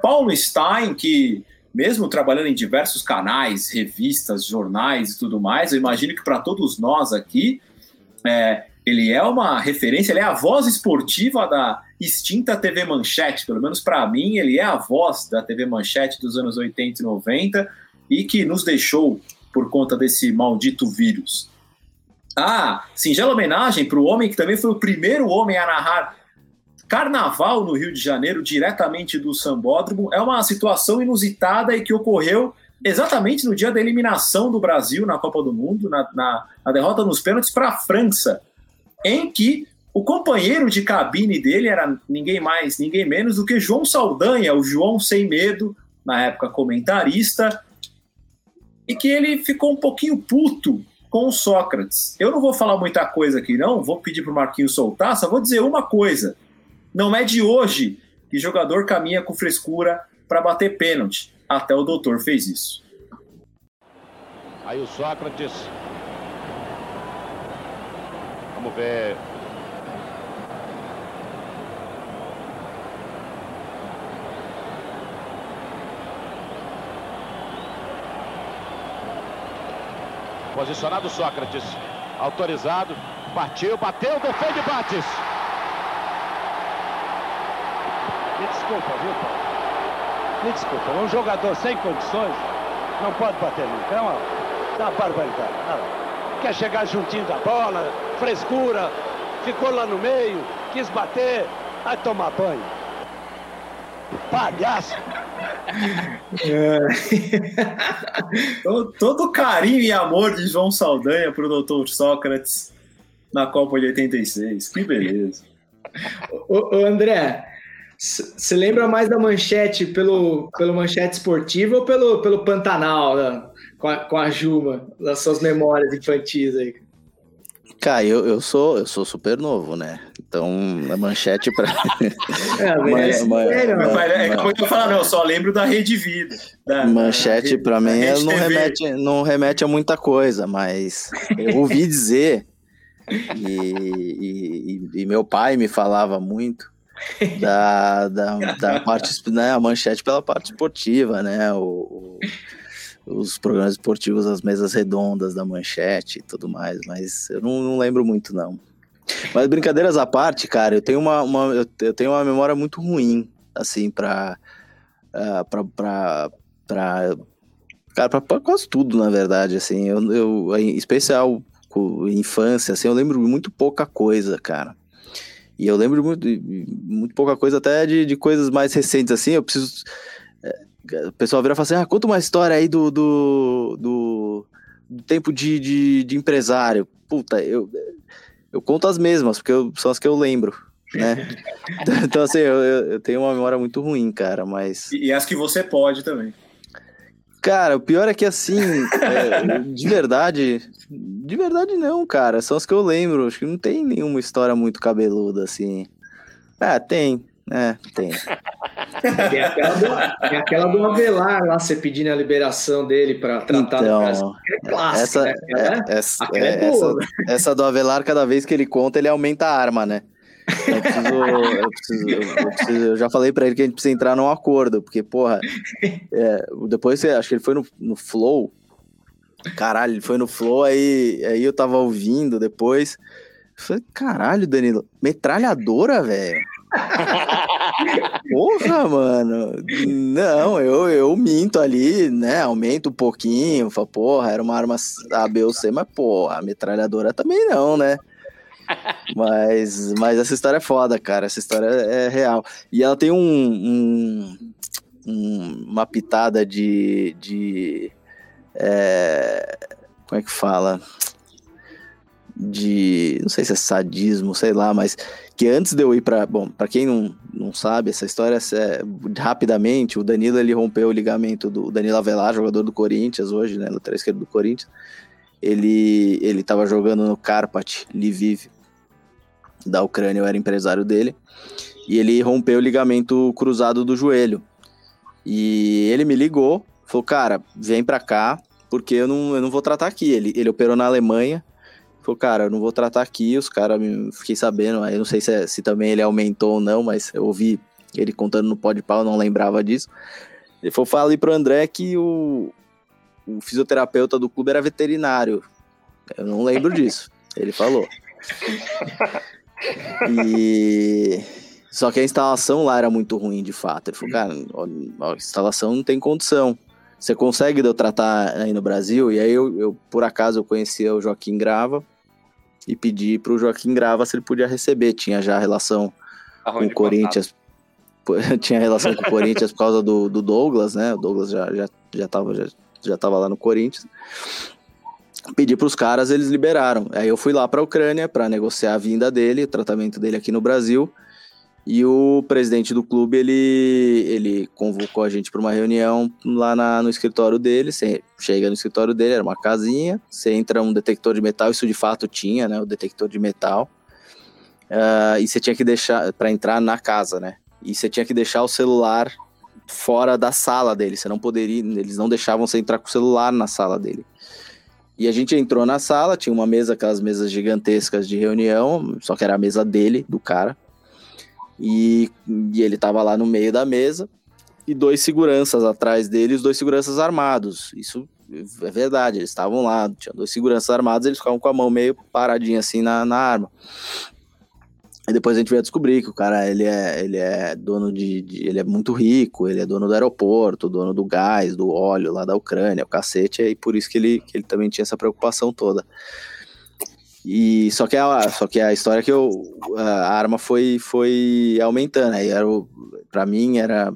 Paulo Stein, que mesmo trabalhando em diversos canais, revistas, jornais e tudo mais, eu imagino que para todos nós aqui, é, ele é uma referência, ele é a voz esportiva da extinta TV Manchete, pelo menos para mim, ele é a voz da TV Manchete dos anos 80 e 90 e que nos deixou por conta desse maldito vírus. Ah, singela homenagem para o homem que também foi o primeiro homem a narrar Carnaval no Rio de Janeiro, diretamente do Sambódromo, é uma situação inusitada e que ocorreu exatamente no dia da eliminação do Brasil na Copa do Mundo, na, na, na derrota nos pênaltis para a França, em que o companheiro de cabine dele era ninguém mais, ninguém menos do que João Saldanha, o João Sem Medo, na época comentarista, e que ele ficou um pouquinho puto com o Sócrates. Eu não vou falar muita coisa aqui, não, vou pedir para o Marquinhos soltar, só vou dizer uma coisa. Não é de hoje que jogador caminha com frescura para bater pênalti. Até o doutor fez isso. Aí o Sócrates. Vamos ver. Posicionado Sócrates. Autorizado. Partiu, bateu, defende Bates. Me desculpa, viu, Paulo? Me desculpa, um jogador sem condições não pode bater nunca. É uma, é uma barbaridade. Não. Quer chegar juntinho da bola, frescura, ficou lá no meio, quis bater, vai tomar banho. Palhaço! todo, todo carinho e amor de João Saldanha para o doutor Sócrates na Copa de 86. Que beleza. Ô, ô, André, Você lembra mais da manchete pelo, pelo manchete esportivo ou pelo, pelo Pantanal, né? com, a, com a Juma, das suas memórias infantis aí? Cara, eu, eu, sou, eu sou super novo, né? Então, a manchete pra. É, Mas- é, mas- é, mas- é como eu ia falar, não, eu só lembro da Rede Vida. Da, Manchete da- pra mim não TV. remete, não remete a muita coisa, mas eu ouvi dizer e, e- e- e meu pai me falava muito da, da, da parte, né, a manchete pela parte esportiva, né, o, o- os programas esportivos, as mesas redondas da manchete e tudo mais, mas eu não, não lembro muito não. Mas brincadeiras à parte, cara, eu tenho uma, uma- eu, tenho uma memória muito ruim, assim, pra, ah, pra, pra, pra Cara, pra, pra quase tudo, na verdade, assim, eu, eu em especial infância, assim, eu lembro muito pouca coisa, cara. E eu lembro muito, muito pouca coisa até de, de coisas mais recentes, assim, eu preciso... é, O pessoal vira e fala assim, ah, conta uma história aí do, do, do, do tempo de, de, de empresário. Puta, eu, eu conto as mesmas, porque eu- são as que eu lembro, né? então, assim, eu, eu tenho uma memória muito ruim, cara, mas... E, e as que você pode também. Cara, o pior é que assim, é, de verdade, de verdade não, cara. São as que eu lembro. Acho que não tem nenhuma história muito cabeluda assim. Ah, tem, é, tem. Tem aquela do, tem aquela do Avelar lá, você pedindo a liberação dele pra tratar do Então. É clássica, essa, né? Aquela- é- essa, é é- boa, essa, essa do Avelar, cada vez que ele conta, ele aumenta a arma, né? Eu, preciso, eu, preciso- eu preciso- eu já falei pra ele que a gente precisa entrar num acordo, porque, porra, é, depois você- acho que ele foi no, no Flow. Caralho, ele foi no Flow, aí, aí eu tava ouvindo depois. Falei, caralho, Danilo, metralhadora, velho. Porra, mano. Não, eu, eu minto ali, né? Aumento um pouquinho. Falo, porra, era uma arma A, B ou C, mas, porra, a metralhadora também não, né? Mas, mas essa história é foda, cara. Essa história é real. E ela tem um, um- um- uma pitada de. de é, como é que fala? De. Não sei se é sadismo, sei lá, mas que antes de eu ir pra. Bom, pra quem não, não sabe, essa história é rapidamente. O Danilo ele rompeu o ligamento do Danilo Avelar, jogador do Corinthians hoje, né? Lateral esquerdo do Corinthians. Ele, ele tava jogando no Karpat Lviv da Ucrânia, eu era empresário dele. E ele rompeu o ligamento cruzado do joelho. E ele me ligou, falou: Cara, vem pra cá, porque eu não, eu não vou tratar aqui. Ele, ele operou na Alemanha. Falou, cara, eu não vou tratar aqui. Os caras, fiquei sabendo. Aí não sei se, é- se também ele aumentou ou não, mas eu ouvi ele contando no pó de pau, não lembrava disso. Ele falou: Fala ali pro André que o, o fisioterapeuta do clube era veterinário. Eu não lembro disso. Ele falou. E. Só que a instalação lá era muito ruim, de fato. Ele falou, cara, a instalação não tem condição. Você consegue de eu tratar aí no Brasil? E aí eu, eu, por acaso, eu conhecia o Joaquim Grava e pedi pro Joaquim Grava se ele podia receber. Tinha já relação Tá com o Corinthians. Tinha relação com o Corinthians por causa do, do Douglas, né? O Douglas já, já, já, tava, já, já tava lá no Corinthians. Pedi pros caras, eles liberaram. Aí eu fui lá pra Ucrânia para negociar a vinda dele, o tratamento dele aqui no Brasil. E o presidente do clube, ele, ele convocou a gente para uma reunião lá na- no escritório dele. Você chega no escritório dele, era uma casinha. Você entra um detector de metal, isso de fato tinha, né? O detector de metal. Ah, e você tinha que deixar, para entrar na casa, né? E você tinha que deixar o celular fora da sala dele. Você não poderia, eles não deixavam você entrar com o celular na sala dele. E a gente entrou na sala, tinha uma mesa, aquelas mesas gigantescas de reunião, só que era a mesa dele, do cara. E, e ele tava lá no meio da mesa e dois seguranças atrás dele, os dois seguranças armados. Isso é verdade, eles estavam lá, tinha dois seguranças armados, eles ficavam com a mão meio paradinha assim na, na arma. E depois a gente veio descobrir que o cara, ele é, ele é dono de, de- Ele é muito rico, ele é dono do aeroporto, dono do gás, do óleo lá da Ucrânia, o cacete, e por isso que ele, que ele também tinha essa preocupação toda. E só que a, só que a história que eu, a arma foi, foi aumentando. Aí era o, pra mim, era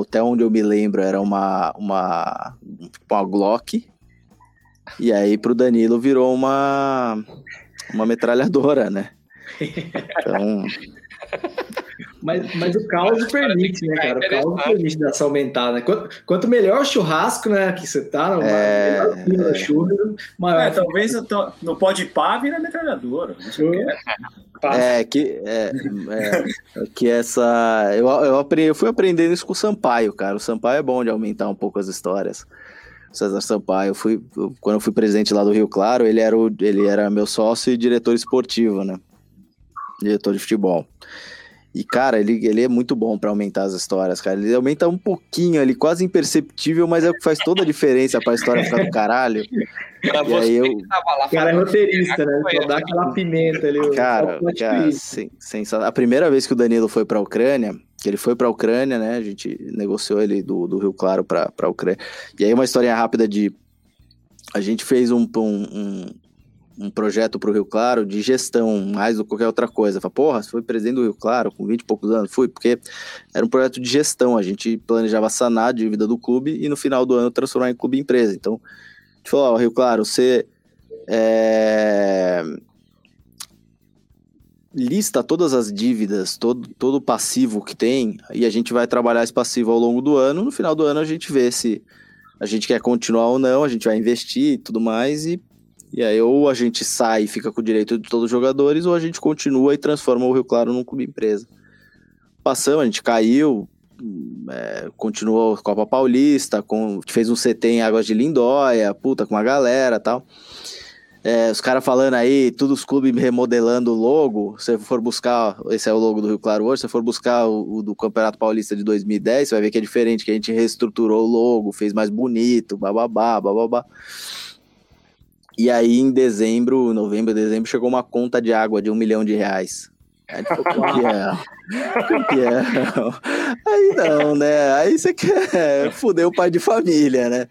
até onde eu me lembro, era uma, uma, uma Glock. E aí pro Danilo virou uma, uma metralhadora, né? Então. Mas, mas o caos permite, né, cara? O caos permite dar essa aumentada. Quanto, quanto melhor o churrasco, né, que você tá, É, melhor o clima do churro, maior É, talvez eu tô- no pode pá vira metralhadora. Que é. É, que, é, é, que essa. Eu, eu, aprendi, eu fui aprendendo isso com o Sampaio, cara. O Sampaio é bom de aumentar um pouco as histórias. O César Sampaio, eu fui, eu- quando eu fui presidente lá do Rio Claro, ele era, o, ele era meu sócio e diretor esportivo, né? Diretor de futebol. E, cara, ele, ele é muito bom pra aumentar as histórias, cara. Ele aumenta um pouquinho ali, quase imperceptível, mas é o que faz toda a diferença pra história ficar do caralho. Pra E aí eu- O cara é roteirista, né? Só dá aquela pimenta ali. Cara, cara twist. sen- sensa- a primeira vez que o Danilo foi pra Ucrânia, que ele foi pra Ucrânia, né? A gente negociou ele do, do Rio Claro pra, pra Ucrânia. E aí uma história rápida de... A gente fez um, um, um, um projeto pro Rio Claro de gestão, mais do que qualquer outra coisa. Fala, porra, você foi presidente do Rio Claro com 20 e poucos anos? Fui, porque era um projeto de gestão. A gente planejava sanar a dívida do clube e no final do ano transformar em clube empresa. Então, a gente falou, ó, Rio Claro, você... É lista todas as dívidas, todo, todo o passivo que tem, e a gente vai trabalhar esse passivo ao longo do ano. No final do ano a gente vê se a gente quer continuar ou não, a gente vai investir e tudo mais, e, e aí ou a gente sai e fica com o direito de todos os jogadores, ou a gente continua e transforma o Rio Claro num clube empresa. Passamos, a gente caiu, é, continuou Copa Paulista, com, fez um CT em Águas de Lindóia, puta, com uma galera tal. É, os caras falando aí, todos os clubes remodelando o logo. Se for buscar, esse é o logo do Rio Claro hoje. Se for buscar o, o do Campeonato Paulista de 2010, você vai ver que é diferente, que a gente reestruturou o logo, fez mais bonito, bababá, bababá. E aí, em dezembro, novembro, dezembro, chegou uma conta de água de um milhão de reais. Aí, campeão. Aí não, né? Aí você quer fuder o pai de família, né?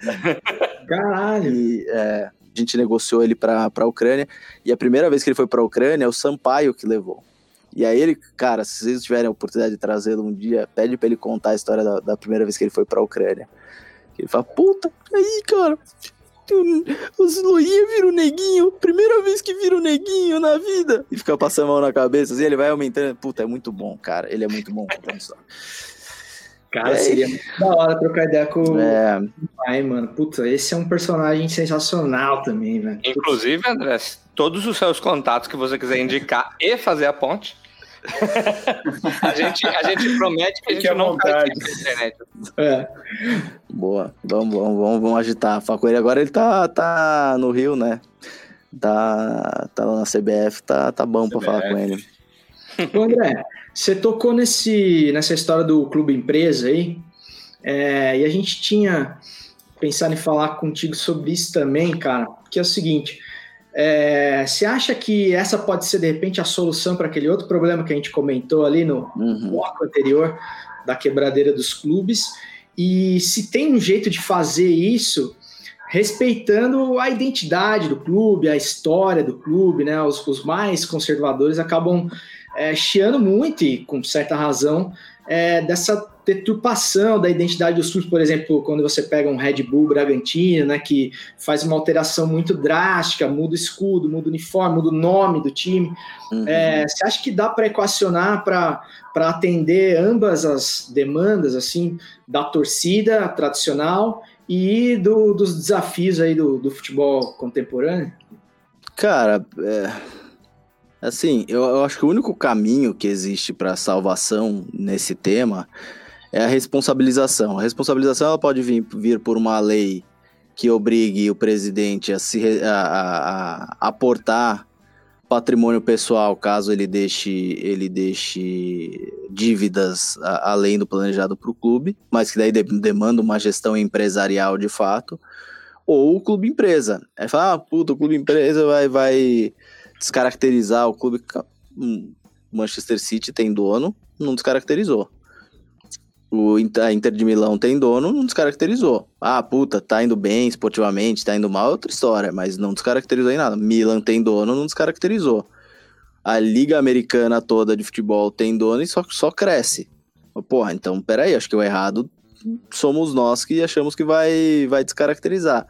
Caralho. E, é, a gente negociou ele pra, pra Ucrânia. E a primeira vez que ele foi pra Ucrânia, é o Sampaio que levou. E aí ele, cara, se vocês tiverem a oportunidade de trazê-lo um dia, pede pra ele contar a história da, da primeira vez que ele foi pra Ucrânia. Ele fala, puta, aí, cara, os Luinha viram o neguinho, primeira vez que vira o neguinho na vida. E fica passando a mão na cabeça, assim, ele vai aumentando. Puta, é muito bom, cara. Ele é muito bom contando história. Cara, É. seria muito da hora trocar ideia com É. o pai, mano. Puta, esse é um personagem sensacional também, velho. Inclusive, André, todos os seus contatos que você quiser indicar e fazer a ponte. a, gente, a gente promete que a gente à não isso na internet. É. Boa, vamos, vamos, vamos, vamos agitar. Falar com ele agora, ele tá, tá no Rio, né? Tá, tá lá na CBF, tá, tá bom pra CBF. falar com ele. Ô, André, você tocou nesse, nessa história do clube empresa aí, é, e a gente tinha pensado em falar contigo sobre isso também, cara, que é o seguinte, é, você acha que essa pode ser, de repente, a solução para aquele outro problema que a gente comentou ali no Uhum. bloco anterior, da quebradeira dos clubes, e se tem um jeito de fazer isso respeitando a identidade do clube, a história do clube, né? Os, os mais conservadores acabam é, chiando muito, e com certa razão, é, dessa deturpação da identidade dos clubes, por exemplo, quando você pega um Red Bull Bragantino, né, que faz uma alteração muito drástica, muda o escudo, muda o uniforme, muda o nome do time. Uhum. É, você acha que dá para equacionar para atender ambas as demandas assim da torcida tradicional e do- dos desafios aí do, do futebol contemporâneo? Cara, é, assim, eu, eu acho que o único caminho que existe para salvação nesse tema é a responsabilização. A responsabilização ela pode vir, vir por uma lei que obrigue o presidente a se a, a- aportar patrimônio pessoal caso ele deixe ele deixe dívidas a- além do planejado para o clube, mas que daí de- demanda uma gestão empresarial de fato ou o clube empresa. É falar, ah, puta, o clube empresa vai, vai descaracterizar o clube. Hum, Manchester City tem dono, não descaracterizou. O a Inter de Milão tem dono, não descaracterizou. Ah, puta, tá indo bem esportivamente, tá indo mal, é outra história, mas não descaracterizou em nada. Milan tem dono, não descaracterizou. A Liga Americana toda de futebol tem dono e só, só cresce. Porra, então peraí, acho que o errado somos nós que achamos que vai, vai descaracterizar.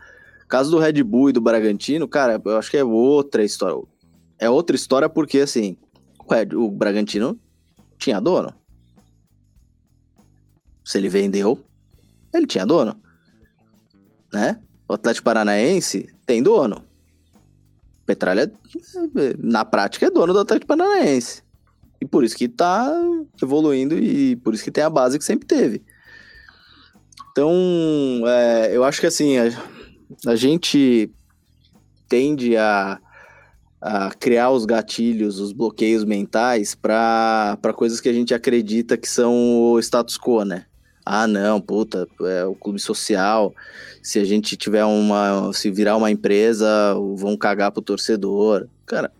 Caso do Red Bull e do Bragantino, cara, eu acho que é outra história. É outra história porque, assim, o, Red- o Bragantino tinha dono. Se ele vendeu, ele tinha dono. Né? O Atlético Paranaense tem dono. Petralha, na prática, é dono do Atlético Paranaense. E por isso que tá evoluindo e por isso que tem a base que sempre teve. Então, é, eu acho que assim, a, a gente tende a, a criar os gatilhos, os bloqueios mentais para coisas que a gente acredita que são o status quo, né? Ah, não, puta, é o clube social. Se a gente tiver uma. Se virar uma empresa, vão cagar pro torcedor. Cara.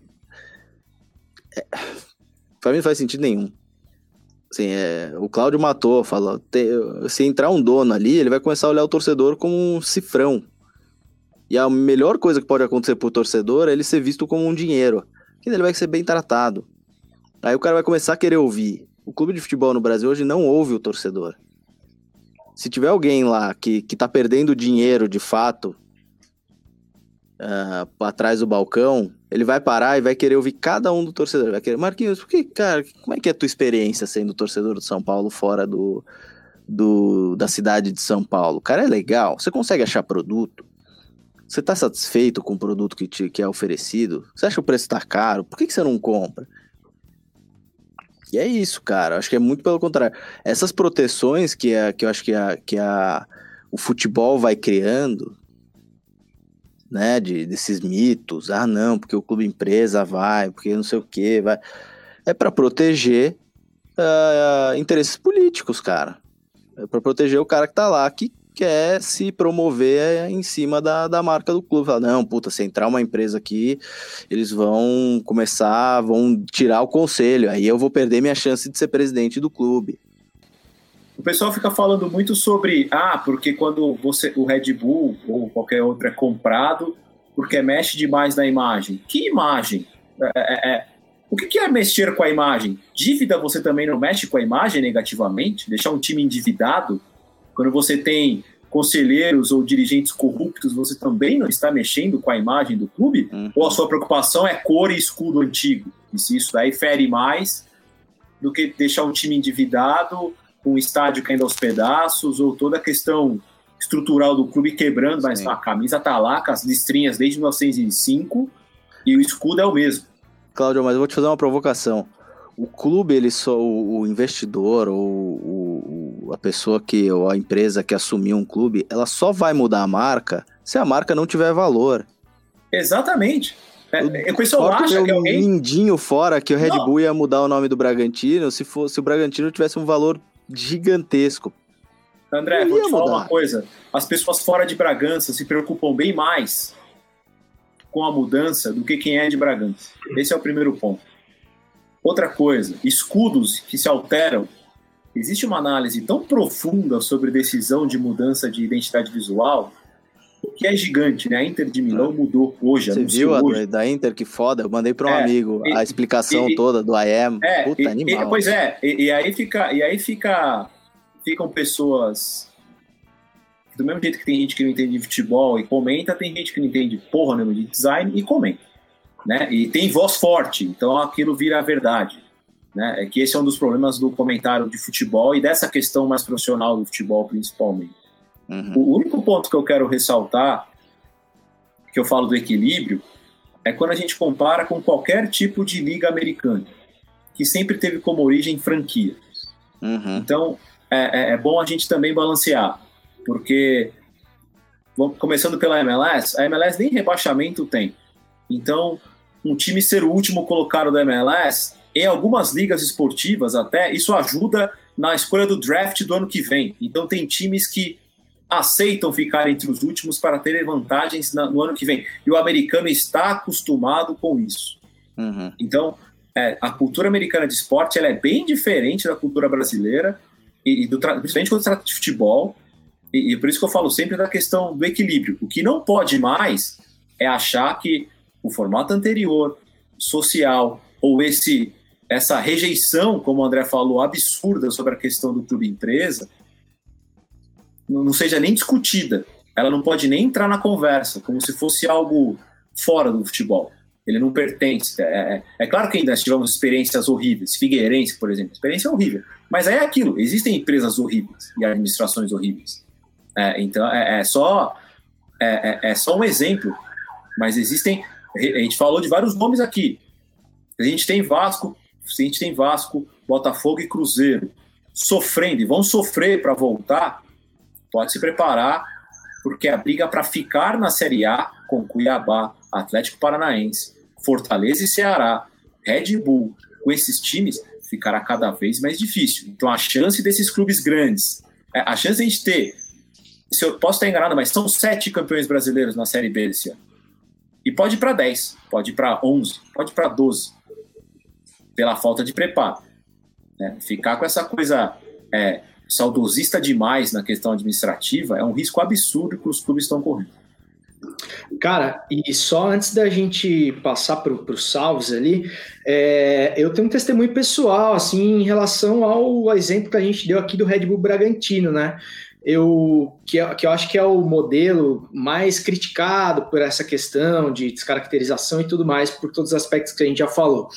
É, pra mim não faz sentido nenhum. Assim, é, o Cláudio matou, falou. Se entrar um dono ali, ele vai começar a olhar o torcedor como um cifrão. E a melhor coisa que pode acontecer pro torcedor é ele ser visto como um dinheiro. Que ele vai ser bem tratado. Aí o cara vai começar a querer ouvir. O clube de futebol no Brasil hoje não ouve o torcedor. Se tiver alguém lá que, que tá perdendo dinheiro de fato uh, atrás do balcão, ele vai parar e vai querer ouvir cada um do torcedor. Vai querer, Marquinhos, por que, cara, como é que é a tua experiência sendo torcedor do São Paulo fora do, do, da cidade de São Paulo? Cara, é legal. Você consegue achar produto? Você tá satisfeito com o produto que, te, que é oferecido? Você acha o preço tá caro? Por que, que você não compra? E é isso, cara. Acho que é muito pelo contrário. Essas proteções que, é, que eu acho que, a, que a, o futebol vai criando, né? De, desses mitos. Ah, não, porque o clube empresa vai, porque não sei o que, vai. É para proteger uh, interesses políticos, cara. É para proteger o cara que tá lá, que quer se promover em cima da, da marca do clube. Fala, não, puta, se entrar uma empresa aqui, eles vão começar, vão tirar o conselho, aí eu vou perder minha chance de ser presidente do clube. O pessoal fica falando muito sobre, ah, porque quando você o Red Bull ou qualquer outro é comprado, porque mexe demais na imagem. Que imagem? É, é, é. O que é mexer com a imagem? Dívida você também não mexe com a imagem negativamente? Deixar um time endividado? Quando você tem conselheiros ou dirigentes corruptos, você também não está mexendo com a imagem do clube? Uhum. Ou a sua preocupação é cor e escudo antigo? E se isso daí fere mais do que deixar um time endividado, um estádio caindo aos pedaços, ou toda a questão estrutural do clube quebrando, mas Sim. a camisa tá lá com as listrinhas desde 1905 e o escudo é o mesmo. Cláudio, mas eu vou te fazer uma provocação. O clube, ele só, o, o investidor ou o- a pessoa que, ou a empresa que assumiu um clube, ela só vai mudar a marca se a marca não tiver valor. Exatamente. É, o pessoal Corta acha meu que alguém mindinho fora que o Red Não. Bull ia mudar o nome do Bragantino se fosse o Bragantino tivesse um valor gigantesco. André, vou te falar mudar. uma coisa. As pessoas fora de Bragança se preocupam bem mais com a mudança do que quem é de Bragança. Esse é o primeiro ponto. Outra coisa, escudos que se alteram. Existe uma análise tão profunda sobre decisão de mudança de identidade visual que é gigante, né? A Inter de Milão mudou hoje, Você viu a hoje. da, da Inter que foda? Eu mandei para um É, amigo e- a explicação e- toda do IAM. É, Puta, e- animal. pois é, e, e aí fica, e aí fica, ficam pessoas do mesmo jeito que tem gente que não entende de futebol e comenta, tem gente que não entende porra nenhuma de design e comenta, né? E tem voz forte, então aquilo vira a verdade, né? É que esse é um dos problemas do comentário de futebol e dessa questão mais profissional do futebol principalmente. Uhum. O único ponto que eu quero ressaltar, que eu falo do equilíbrio, é quando a gente compara com qualquer tipo de liga americana, que sempre teve como origem franquia. Uhum. Então, é, é- é bom a gente também balancear, porque, começando pela MLS, a MLS nem rebaixamento tem. Então, um time ser o último colocado da MLS, em algumas ligas esportivas até, isso ajuda na escolha do draft do ano que vem. Então, tem times que aceitam ficar entre os últimos para terem vantagens no ano que vem. E o americano está acostumado com isso. Uhum. Então, é, a cultura americana de esporte ela é bem diferente da cultura brasileira, e, e do, principalmente quando se trata de futebol. E, e por isso que eu falo sempre da questão do equilíbrio. O que não pode mais é achar que o formato anterior, social, ou esse essa rejeição, como o André falou, absurda sobre a questão do clube empresa, não seja nem discutida. Ela não pode nem entrar na conversa, como se fosse algo fora do futebol. Ele não pertence. É, é- é claro que nós tivemos experiências horríveis. Figueirense, por exemplo, experiência horrível. Mas é aquilo. Existem empresas horríveis e administrações horríveis. É, então é, é só é, é- é só um exemplo. Mas existem. A gente falou de vários nomes aqui. A gente tem Vasco, a gente tem Vasco, Botafogo e Cruzeiro sofrendo e vão sofrer para voltar. Pode se preparar, porque a briga para ficar na Série A com Cuiabá, Atlético Paranaense, Fortaleza e Ceará, Red Bull, com esses times, ficará cada vez mais difícil. Então a chance desses clubes grandes, é, a chance de a gente ter, se eu posso estar enganado, mas são sete campeões brasileiros na Série B desse ano. E pode ir para 10, pode ir para 11, pode ir para 12, pela falta de preparo. né? Ficar com essa coisa é, saudosista demais na questão administrativa é um risco absurdo que os clubes estão correndo. Cara, e só antes da gente passar para os salves ali, é, eu tenho um testemunho pessoal, assim, em relação ao exemplo que a gente deu aqui do Red Bull Bragantino, né? Eu, que, eu- que eu acho que é o modelo mais criticado por essa questão de descaracterização e tudo mais, por todos os aspectos que a gente já falou.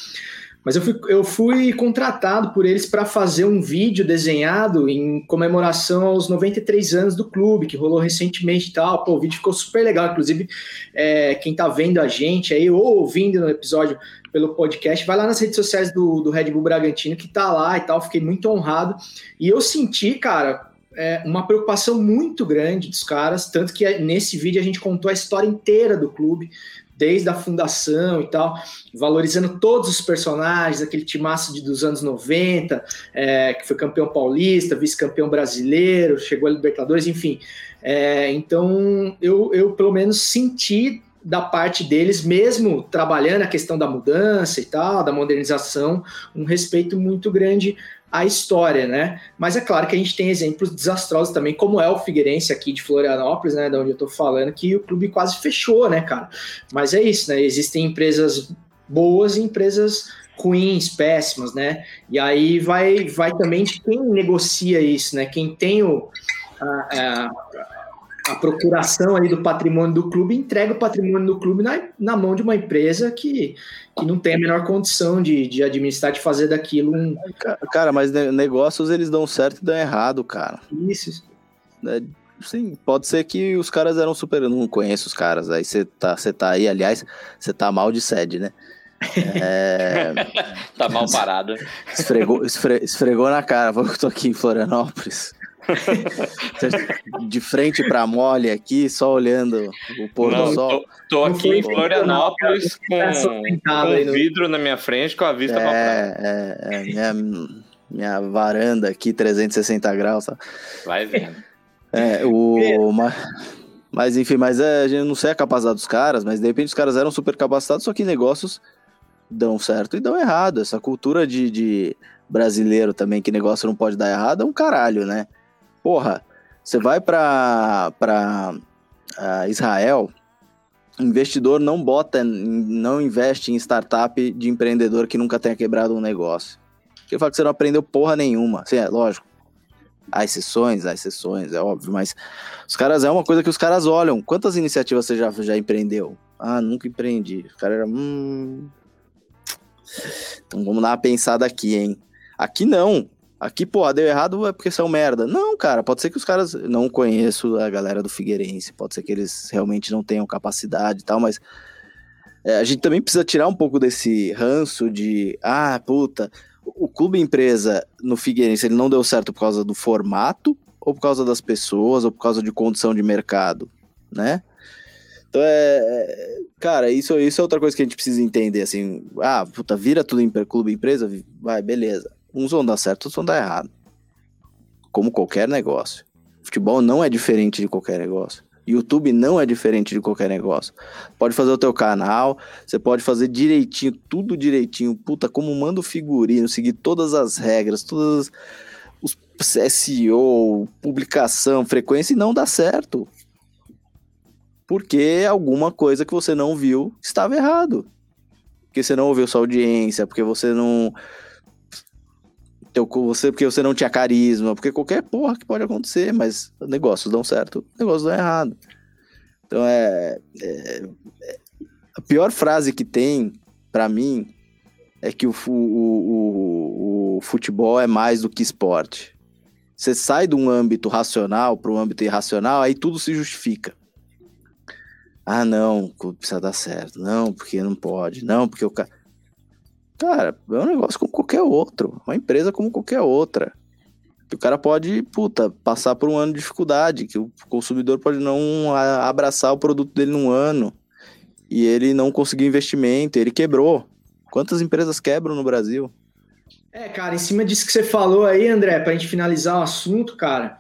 Mas eu fui, eu fui contratado por eles para fazer um vídeo desenhado em comemoração aos 93 anos do clube, que rolou recentemente e tal. Pô, o vídeo ficou super legal. Inclusive, é, quem tá vendo a gente aí, ou ouvindo no episódio pelo podcast, vai lá nas redes sociais do, do Red Bull Bragantino, que tá lá e tal. Fiquei muito honrado. E eu senti, cara, é, uma preocupação muito grande dos caras, tanto que nesse vídeo a gente contou a história inteira do clube, desde a fundação e tal, valorizando todos os personagens, aquele timaço de, dos anos 90, é, que foi campeão paulista, vice-campeão brasileiro, chegou a Libertadores, enfim. É, então, eu, eu pelo menos senti da parte deles, mesmo trabalhando a questão da mudança e tal, da modernização, um respeito muito grande à história, né? Mas é claro que a gente tem exemplos desastrosos também, como é o Figueirense aqui de Florianópolis, né? Da onde eu tô falando, que o clube quase fechou, né, cara? Mas é isso, né? Existem empresas boas e empresas ruins, péssimas, né? E aí vai, vai também de quem negocia isso, né? Quem tem o, a, a, a procuração ali do patrimônio do clube entrega o patrimônio do clube na, na mão de uma empresa que, que não tem a menor condição de, de administrar, de fazer daquilo um. Cara, mas ne- negócios eles dão certo e dão errado, cara. Isso. É, sim, pode ser que os caras eram super. Eu não conheço os caras. Aí você tá, você tá aí, aliás, você tá mal de sede, né? É, Tá mal parado. esfregou, esfre- esfregou na cara. Falou que eu tô aqui em Florianópolis. De frente pra mole aqui, só olhando o pôr Não, do sol. tô, tô aqui em Florianópolis com, sentado aí com no- vidro na minha frente, com a vista pra praia. É, é, é minha, minha varanda aqui, 360 graus. Tá? Vai vendo. É, o. Mas, mas enfim, mas é, a gente não sei a capacidade dos caras, mas de repente os caras eram super capacitados, só que negócios dão certo e dão errado. Essa cultura de, de brasileiro também, que negócio não pode dar errado, é um caralho, né? Porra, você vai pra, pra ah, Israel, investidor não bota, não investe em startup de empreendedor que nunca tenha quebrado um negócio. Porque fala que você não aprendeu porra nenhuma. Assim, é lógico. Há exceções, há exceções, é óbvio, mas os caras é uma coisa que os caras olham. Quantas iniciativas você já, já empreendeu? Ah, nunca empreendi. O cara era. Hum... Então vamos dar uma pensada aqui, hein? Aqui não. Aqui, pô, deu errado é porque são merda. Não, cara, pode ser que os caras. Não conheço a galera do Figueirense, pode ser que eles realmente não tenham capacidade e tal, mas. é, a gente também precisa tirar um pouco desse ranço de. Ah, puta, o clube empresa no Figueirense ele não deu certo por causa do formato, ou por causa das pessoas, ou por causa de condição de mercado, né? Então é. é- Cara, isso, isso é outra coisa que a gente precisa entender, assim. Ah, puta, vira tudo em clube empresa, vai, beleza. Uns vão dar certo, outros vão dar errado. Como qualquer negócio. Futebol não é diferente de qualquer negócio. YouTube não é diferente de qualquer negócio. Pode fazer o teu canal, você pode fazer direitinho, tudo direitinho. Puta, como manda o figurino, seguir todas as regras, todas os SEO, publicação, frequência e não dá certo. Porque alguma coisa que você não viu estava errado. Porque você não ouviu sua audiência, porque você não teu, você, porque você não tinha carisma, porque qualquer porra que pode acontecer, mas negócios dão certo, negócios dão errado. Então é, é- é- pior frase que tem, pra mim, é que o, o, o, o futebol é mais do que esporte. Você sai de um âmbito racional para um âmbito irracional, aí tudo se justifica. Ah, não, precisa dar certo. Não, porque não pode. Não, porque o cara. Cara, é um negócio como qualquer outro. Uma empresa como qualquer outra. Que o cara pode, puta, passar por um ano de dificuldade. Que o consumidor pode não a- abraçar o produto dele num ano. E ele não conseguiu investimento, ele quebrou. Quantas empresas quebram no Brasil? É, cara, em cima disso que você falou aí, André, pra gente finalizar o assunto, cara,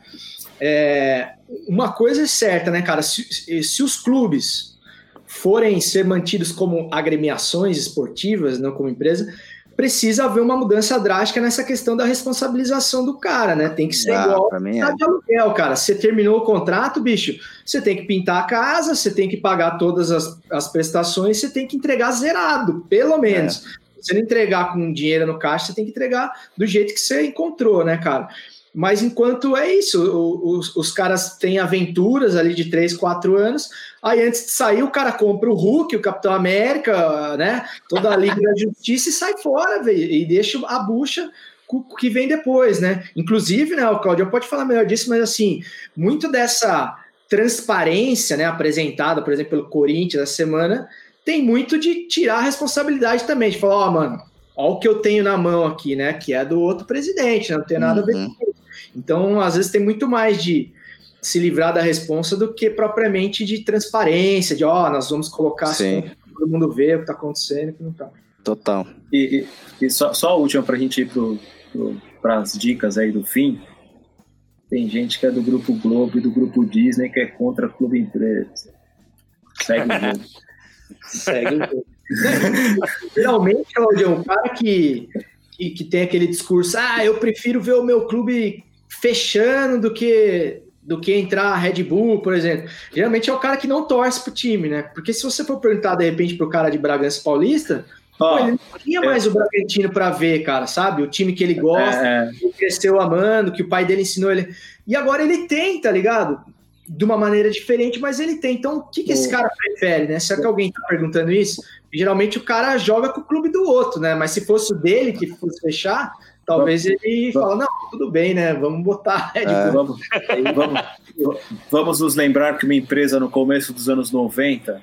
é, uma coisa é certa, né, cara? Se, se os clubes forem ser mantidos como agremiações esportivas, não como empresa, precisa haver uma mudança drástica nessa questão da responsabilização do cara, né? Tem que ser Ah, igual mim é. tá de aluguel, cara. Você terminou o contrato, bicho, você tem que pintar a casa, você tem que pagar todas as, as prestações, você tem que entregar zerado, pelo menos. Se você não entregar com dinheiro no caixa, você tem que entregar do jeito que você encontrou, né, cara? Mas enquanto é isso, os, os caras têm aventuras ali de 3, 4 anos, aí antes de sair o cara compra o Hulk, o Capitão América, né? Toda a Liga da Justiça e sai fora, velho, e deixa a bucha que vem depois, né? Inclusive, né, o Claudio pode falar melhor disso, mas assim, muito dessa transparência, né, apresentada, por exemplo, pelo Corinthians essa semana, tem muito de tirar a responsabilidade também, de falar, ó, mano, ó o que eu tenho na mão aqui, né, que é do outro presidente, né, não tem nada a ver com isso. Então, às vezes tem muito mais de se livrar da responsa do que propriamente de transparência, de, ó, nós vamos colocar Sim. assim, todo mundo ver o que tá acontecendo e o que não tá. Total. E, e- e só, só a última pra gente ir para as dicas aí do fim. Tem gente que é do Grupo Globo e do Grupo Disney que é contra Clube Empresa. Segue o jogo. Segue o jogo. Geralmente, Claudio, um cara que, que, que tem aquele discurso, ah, eu prefiro ver o meu clube fechando do que do que entrar a Red Bull, por exemplo. Geralmente é o cara que não torce pro time, né? Porque se você for perguntar de repente pro cara de Bragança Paulista, pô, ele não tinha mais o Bragantino para ver, cara, sabe? O time que ele gosta, É, é. que cresceu amando, que o pai dele ensinou ele. E agora ele tem, tá ligado? De uma maneira diferente, mas ele tem. Então, o que, que esse cara prefere, né? Será que alguém tá perguntando isso? Geralmente o cara joga com o clube do outro, né? Mas se fosse o dele que fosse fechar, talvez ele fala, não, tudo bem, né? Vamos botar É, Bull. vamos, vamos, vamos nos lembrar que uma empresa no começo dos anos 90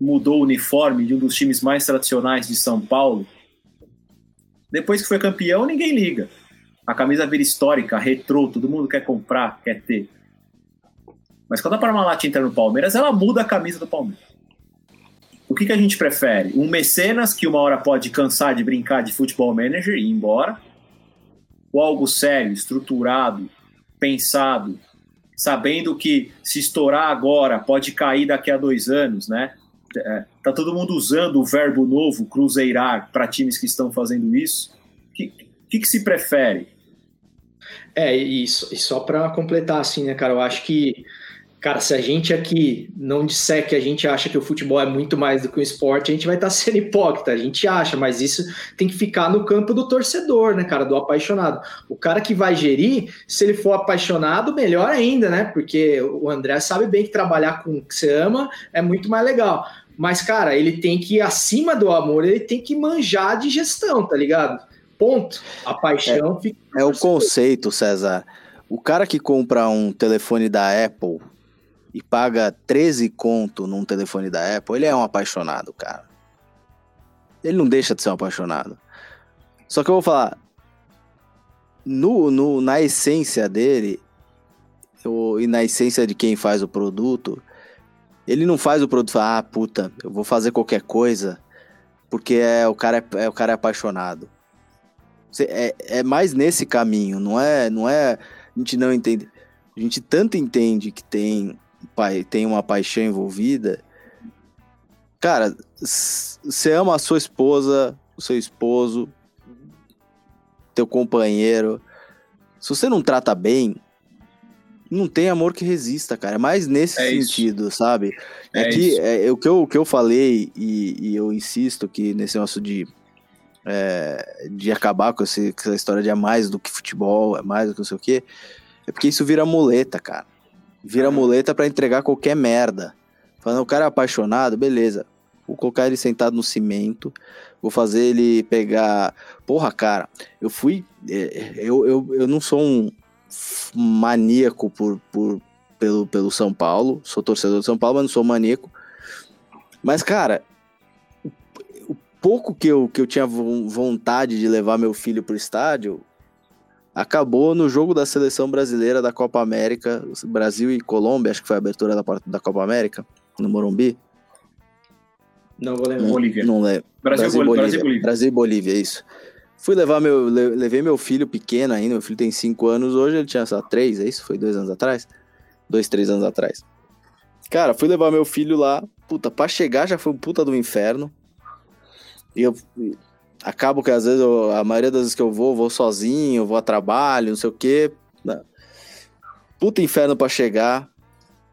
mudou o uniforme de um dos times mais tradicionais de São Paulo. Depois que foi campeão, ninguém liga. A camisa vira histórica, retrô, todo mundo quer comprar, quer ter. Mas quando a Parmalat entra no Palmeiras, ela muda a camisa do Palmeiras. Que, que a gente prefere? Um mecenas que uma hora pode cansar de brincar de futebol manager e ir embora? Ou algo sério, estruturado, pensado, sabendo que se estourar agora pode cair daqui a dois anos, né? É, tá todo mundo usando o verbo novo, cruzeirar, para times que estão fazendo isso. O que, que, que se prefere? É, e, e só para completar, assim, né, cara, eu acho que, cara, se a gente aqui não disser que a gente acha que o futebol é muito mais do que um esporte, a gente vai estar sendo hipócrita, a gente acha, mas isso tem que ficar no campo do torcedor, né, cara, do apaixonado. O cara que vai gerir, se ele for apaixonado, melhor ainda, né, porque o André sabe bem que trabalhar com o que você ama é muito mais legal. Mas, cara, ele tem que, acima do amor, ele tem que manjar de gestão, tá ligado? Ponto. A paixão fica. É o conceito, César. O cara que compra um telefone da Apple e paga 13 conto num telefone da Apple, ele é um apaixonado, cara. Ele não deixa de ser um apaixonado. Só que eu vou falar, no, no, na essência dele, e na essência de quem faz o produto, ele não faz o produto e fala, ah, puta, eu vou fazer qualquer coisa porque é, o, cara é, é- o cara é apaixonado. É, é mais nesse caminho, não é, não é. A gente não entende. A gente tanto entende que tem, tem uma paixão envolvida. Cara, você ama a sua esposa, o seu esposo, teu companheiro. Se você não trata bem, não tem amor que resista, cara. É mais nesse É isso. sentido, sabe? É, É que isso. é, o, que eu, o que eu falei, e, e eu insisto que nesse negócio de, é, de acabar com, esse- com essa história de é mais do que futebol, é mais do que não sei o quê, é porque isso vira muleta, cara. Vira muleta pra entregar qualquer merda. Falando, o cara é apaixonado, beleza. Vou colocar ele sentado no cimento, vou fazer ele pegar. Porra, cara, eu fui. é, Eu, eu, eu não sou um maníaco por, por, pelo, pelo São Paulo, sou torcedor do São Paulo, mas não sou maníaco. Mas, cara, o, pouco que eu, que eu tinha vo- vontade de levar meu filho pro estádio acabou no jogo da seleção brasileira da Copa América, Brasil e Colômbia, acho que foi a abertura da, da Copa América, no Morumbi. Não vou lembrar. Bolívia. Não lembro. Brasil, Brasil, e Bol- Bolívia. Brasil e Bolívia. Brasil e Bolívia, isso. Fui levar meu. le- Levei meu filho pequeno ainda. Meu filho tem 5 anos hoje, ele tinha só 3, é isso? Foi dois anos atrás? Dois, três anos atrás. Cara, fui levar meu filho lá. Puta, pra chegar já foi um puta do inferno. E eu. Acabo que às vezes, eu- a maioria das vezes que eu vou, vou sozinho, vou a trabalho, não sei o quê. Não. Puta inferno pra chegar.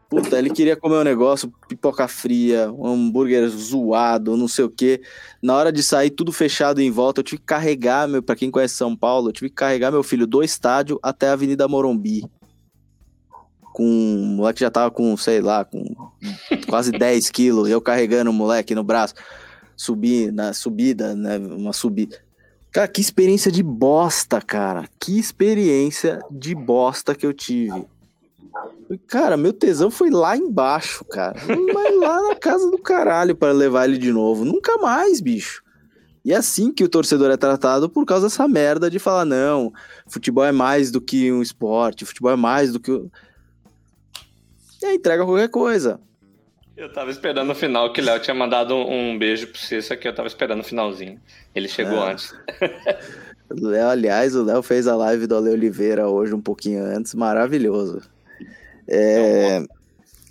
Puta, ele queria comer um negócio, pipoca fria, um hambúrguer zoado, não sei o quê. Na hora de sair, tudo fechado em volta, eu tive que carregar, meu, pra quem conhece São Paulo, eu tive que carregar meu filho do estádio até a Avenida Morumbi. Com. O moleque já tava com, sei lá, com quase 10 quilos, eu carregando o moleque no braço. Subi, na subida, né? Uma subida. Cara, que experiência de bosta, cara. Que experiência de bosta que eu tive. Cara, meu tesão foi lá embaixo, cara. Mas lá na casa do caralho para levar ele de novo. Nunca mais, bicho. E é assim que o torcedor é tratado por causa dessa merda de falar, não, futebol é mais do que um esporte, futebol é mais do que. o-" E aí entrega qualquer coisa. Eu tava esperando o final, que o Léo tinha mandado um, um beijo pro Cissa, que eu tava esperando o finalzinho. Ele chegou É. antes. Léo, aliás, o Léo fez a live do Ale Oliveira hoje um pouquinho antes, maravilhoso. É,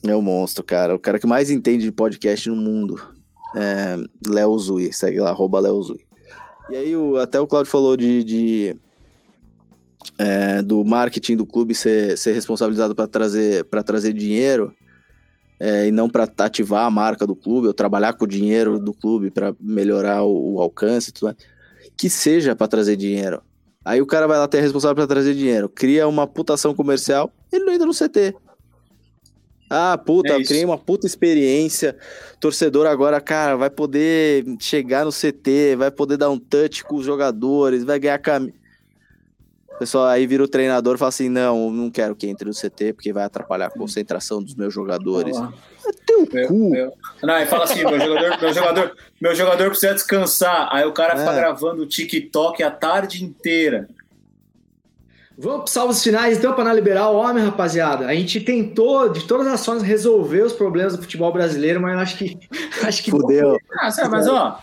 é um monstro, cara. O cara que mais entende de podcast no mundo. É, Léo Zui, segue lá, arroba Léo Zui. E aí, o- até o Claudio falou de, de, é, do marketing do clube ser, ser responsabilizado para trazer, pra trazer dinheiro é, e não para ativar a marca do clube ou trabalhar com o dinheiro do clube para melhorar o, o alcance e tudo mais. Que seja para trazer dinheiro. Aí o cara vai lá ter responsável para trazer dinheiro, cria uma putação comercial, ele não entra no CT. Ah, puta, É eu criei uma puta experiência. Torcedor agora, cara, vai poder chegar no CT, vai poder dar um touch com os jogadores, vai ganhar camisa. O pessoal aí vira o treinador e fala assim: não, não quero que entre no CT porque vai atrapalhar a concentração dos meus jogadores. É teu Meu- cu. meu- Não, e fala assim, meu jogador, meu jogador, meu jogador precisa descansar. Aí o cara fica É. gravando o TikTok a tarde inteira. Vamos para salvos finais, então, para não liberar o homem, rapaziada. A gente tentou, de todas as formas, resolver os problemas do futebol brasileiro, mas eu acho que. Acho que Fudeu. Ah, sabe, mas ó,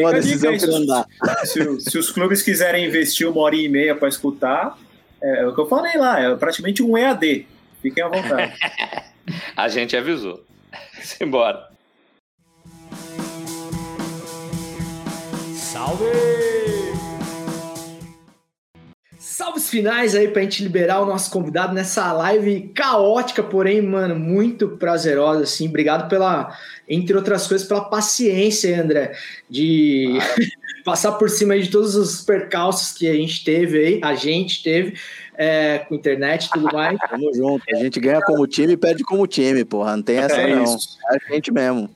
uma decisão aí, que não dá. se, os- se os clubes quiserem investir uma hora e meia para escutar, é, é o que eu falei lá, é praticamente um EAD. Fiquem à vontade. A gente avisou. Simbora. Salve! Salves finais aí pra gente liberar o nosso convidado nessa live caótica, porém, mano, muito prazerosa, assim. Obrigado pela, entre outras coisas, pela paciência, André, de passar por cima de todos os percalços que a gente teve aí, a gente teve, é, com internet e tudo mais. Tamo junto. A gente ganha como time e perde como time, porra. Não tem essa, É não. isso. É a gente mesmo.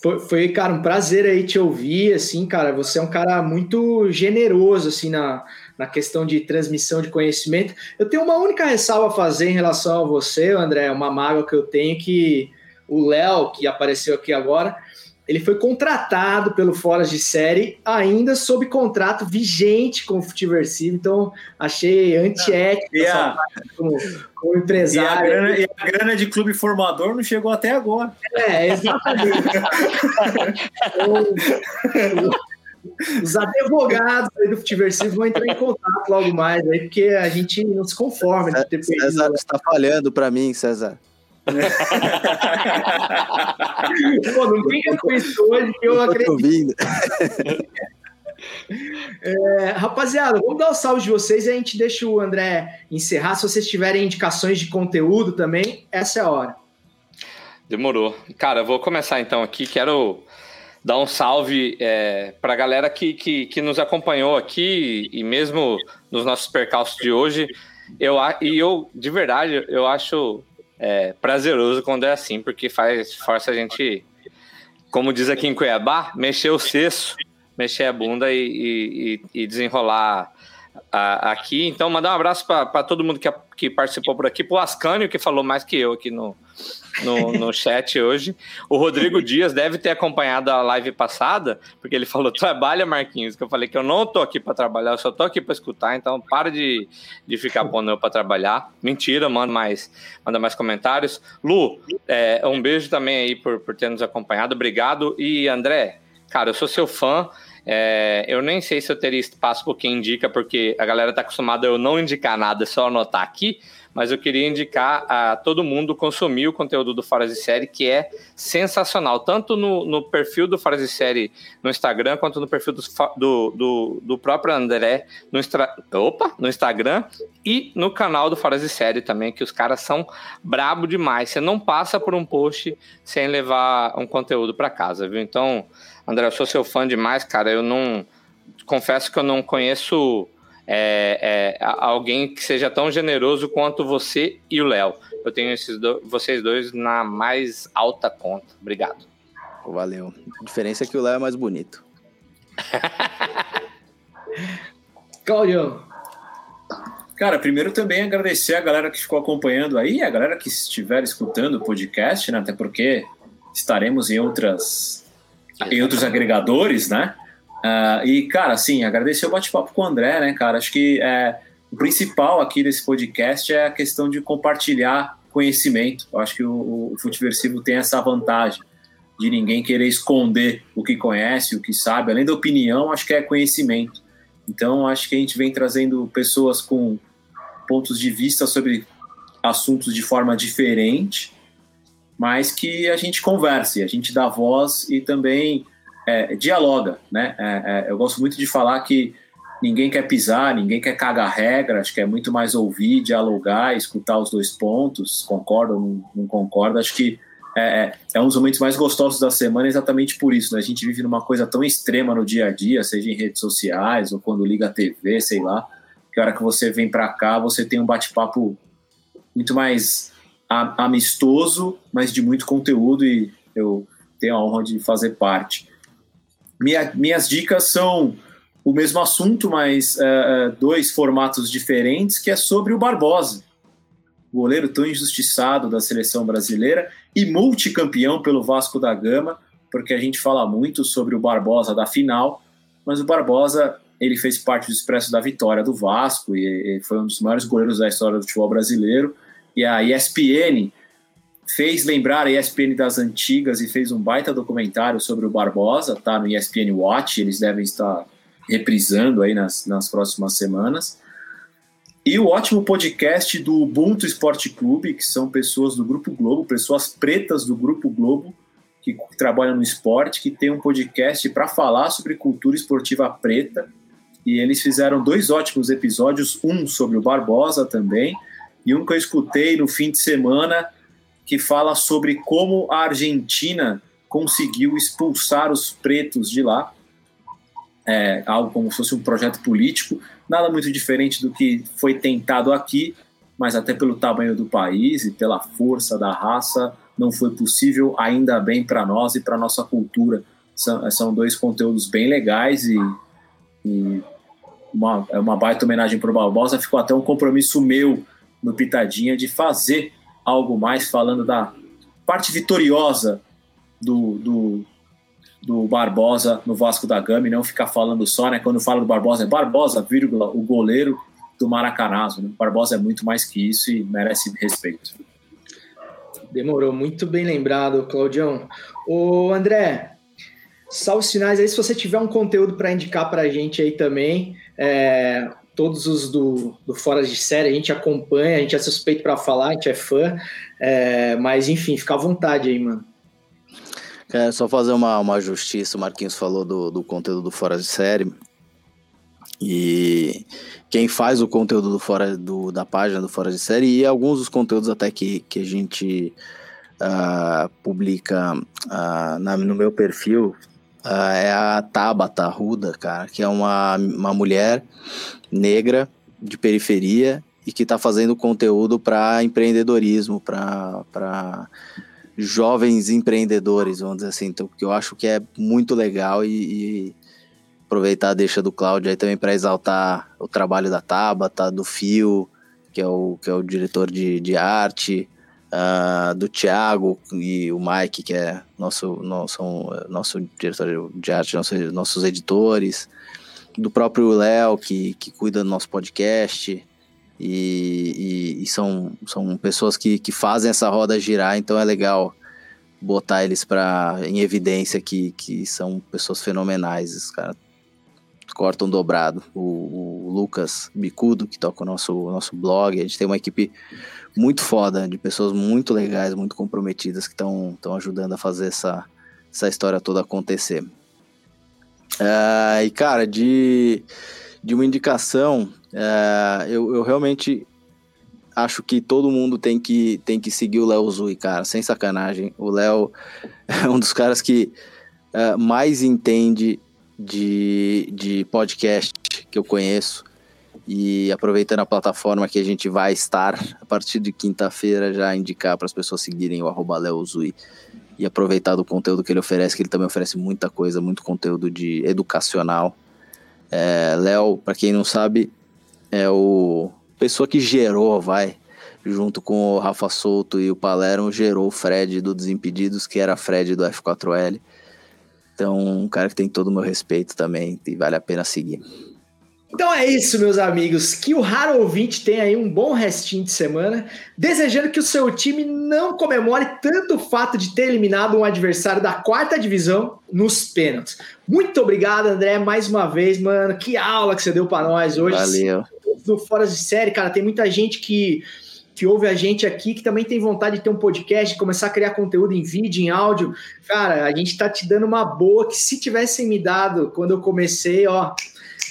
Foi, foi, cara, um prazer aí te ouvir, assim, cara, você é um cara muito generoso, assim, na, na questão de transmissão de conhecimento. Eu tenho uma única ressalva a fazer em relação a você, André, uma mágoa que eu tenho que o Léo, que apareceu aqui agora, ele foi contratado pelo Fora de Série, ainda sob contrato vigente com o Futiversivo, então achei antiético E a, parte como, como e, a empresário. grana, e a grana de clube formador não chegou até agora. É, exatamente. Então, os advogados aí do Futiversivo vão entrar em contato logo mais aí, porque a gente não se conforma de ter perdido. César está falhando pra mim, César. Pô, não fica com isso hoje que eu acredito. É, rapaziada, vamos dar o salve de vocês e a gente deixa o André encerrar. Se vocês tiverem indicações de conteúdo também, essa é a hora. Demorou. Cara, eu vou começar então aqui. Quero dar um salve é, para a galera que, que, que nos acompanhou aqui e mesmo nos nossos percalços de hoje. Eu, e eu, de verdade, eu acho é prazeroso quando é assim, porque faz força a gente, como diz aqui em Cuiabá, mexer o cesso, mexer a bunda e, e- e- desenrolar a- aqui. Então, mandar um abraço para todo mundo que, que participou por aqui, pro Ascânio, que falou mais que eu aqui no, no, no chat hoje. O Rodrigo Dias deve ter acompanhado a live passada, porque ele falou: trabalha, Marquinhos. Que eu falei que eu não tô aqui para trabalhar, eu só tô aqui para escutar, então para de, de ficar pondo eu para trabalhar. Mentira, manda mais, manda mais comentários. Lu, é, um beijo também aí por, por ter nos acompanhado, obrigado. E André, cara, eu sou seu fã. É, eu nem sei se eu teria espaço para quem indica, porque a galera tá acostumada a eu não indicar nada, só anotar aqui. Mas eu queria indicar a todo mundo consumir o conteúdo do Fora de Série, que é sensacional, tanto no, no perfil do Fora de Série no Instagram, quanto no perfil do, do, do, do próprio André no, Instra- opa, no Instagram e no canal do Fora de Série também, que os caras são brabo demais. Você não passa por um post sem levar um conteúdo para casa, viu? Então, André, eu sou seu fã demais, cara. Eu não. Confesso que eu não conheço é, é, alguém que seja tão generoso quanto você e o Léo. Eu tenho esses do- vocês dois na mais alta conta. Obrigado. Valeu. A diferença é que o Léo é mais bonito. Claudião. Cara, primeiro também agradecer a galera que ficou acompanhando aí, a galera que estiver escutando o podcast, né? Até porque estaremos em outras em outros agregadores, né? Ah, e, cara, assim, agradecer o bate-papo com o André, né, cara? Acho que é, o principal aqui desse podcast é a questão de compartilhar conhecimento. Eu acho que o, o Futiversivo tem essa vantagem de ninguém querer esconder o que conhece, o que sabe. Além da opinião, acho que é conhecimento. Então, acho que a gente vem trazendo pessoas com pontos de vista sobre assuntos de forma diferente, mas que a gente converse, a gente dá voz e também é, dialoga, né? É, é, eu gosto muito de falar que ninguém quer pisar, ninguém quer cagar regra, acho que é muito mais ouvir, dialogar, escutar os dois pontos, concorda ou não, não concorda, acho que é, é, é um dos momentos mais gostosos da semana exatamente por isso, né? A gente vive numa coisa tão extrema no dia a dia, seja em redes sociais ou quando liga a TV, sei lá, que a hora que você vem para cá, você tem um bate-papo muito mais amistoso, mas de muito conteúdo e eu tenho a honra de fazer parte. Minha- minhas dicas são o mesmo assunto, mas eh, dois formatos diferentes, que é sobre o Barbosa, goleiro tão injustiçado da seleção brasileira e multicampeão pelo Vasco da Gama, porque a gente fala muito sobre o Barbosa da final, mas o Barbosa ele fez parte do expresso da vitória do Vasco e, e foi um dos maiores goleiros da história do futebol brasileiro. E a ESPN fez lembrar a ESPN das antigas e fez um baita documentário sobre o Barbosa, tá no ESPN Watch, eles devem estar reprisando aí nas, nas próximas semanas. E o ótimo podcast do Ubuntu Esporte Clube, que são pessoas do Grupo Globo, pessoas pretas do Grupo Globo, que trabalham no esporte, que tem um podcast para falar sobre cultura esportiva preta. E eles fizeram dois ótimos episódios, um sobre o Barbosa também, e um que eu escutei no fim de semana, que fala sobre como a Argentina conseguiu expulsar os pretos de lá. É, algo como se fosse um projeto político, nada muito diferente do que foi tentado aqui, mas até pelo tamanho do país e pela força da raça, não foi possível, ainda bem para nós e para nossa cultura. São, são dois conteúdos bem legais e, e uma, é uma baita homenagem para o Barbosa. Ficou até um compromisso meu no Pitadinha de fazer algo mais falando da parte vitoriosa do, do, do Barbosa no Vasco da Gama e não ficar falando só, né? Quando fala do Barbosa, é Barbosa, vírgula, o goleiro do Maracanazo. Né? Barbosa é muito mais que isso e merece respeito. Demorou, muito bem lembrado, Claudião. Ô, André, salve sinais aí se você tiver um conteúdo para indicar para a gente aí também. É, todos os do, do Fora de Série a gente acompanha, a gente é suspeito para falar, a gente é fã. É, mas enfim, fica à vontade aí, mano. Quero só fazer uma, uma justiça. O Marquinhos falou do, do conteúdo do Fora de Série. E quem faz o conteúdo do fora, do, da página do Fora de Série e alguns dos conteúdos até que, que a gente ah, publica ah, na- no meu perfil ah, é a Tabata Ruda, cara, que é uma, uma mulher negra de periferia e que está fazendo conteúdo para empreendedorismo, para jovens empreendedores, vamos dizer assim. Então, que eu acho que é muito legal e, e aproveitar a deixa do Cláudio aí também para exaltar o trabalho da Tabata, do Fio, que é o, que é o diretor de, de arte, uh, do Thiago e o Mike, que é nosso, nosso, nosso diretor de arte, nosso, nossos editores, do próprio Léo, que, que cuida do nosso podcast. E, e, e são, são pessoas que, que fazem essa roda girar, então é legal botar eles pra, em evidência que, que são pessoas fenomenais. Os caras cortam dobrado. O, o, Lucas Bicudo, que toca o nosso, o nosso blog, a gente tem uma equipe muito foda, de pessoas muito legais, muito comprometidas, que estão ajudando a fazer essa, essa história toda acontecer. Uh, e, cara, de, de uma indicação, uh, eu, eu realmente acho que todo mundo tem que, tem que seguir o Léo Zui, cara, sem sacanagem. O Léo é um dos caras que uh, mais entende de, de podcast que eu conheço. E aproveitando a plataforma que a gente vai estar, a partir de quinta-feira, já indicar para as pessoas seguirem o arroba Léo Zui e aproveitar do conteúdo que ele oferece, que ele também oferece muita coisa, muito conteúdo de educacional. É, Léo, para quem não sabe, é o pessoa que gerou, vai, junto com o Rafa Souto e o Palermo, gerou o Fred do Desimpedidos, que era Fred do F4L. Então, um cara que tem todo o meu respeito também e vale a pena seguir. Então é isso, meus amigos. Que o raro ouvinte tenha aí um bom restinho de semana. Desejando que o seu time não comemore tanto o fato de ter eliminado um adversário da quarta divisão nos pênaltis. Muito obrigado, André, mais uma vez, mano. Que aula que você deu para nós hoje. Valeu. Do Fora de Série, cara, tem muita gente que que ouve a gente aqui, que também tem vontade de ter um podcast, começar a criar conteúdo em vídeo, em áudio. Cara, a gente tá te dando uma boa que se tivessem me dado quando eu comecei, ó,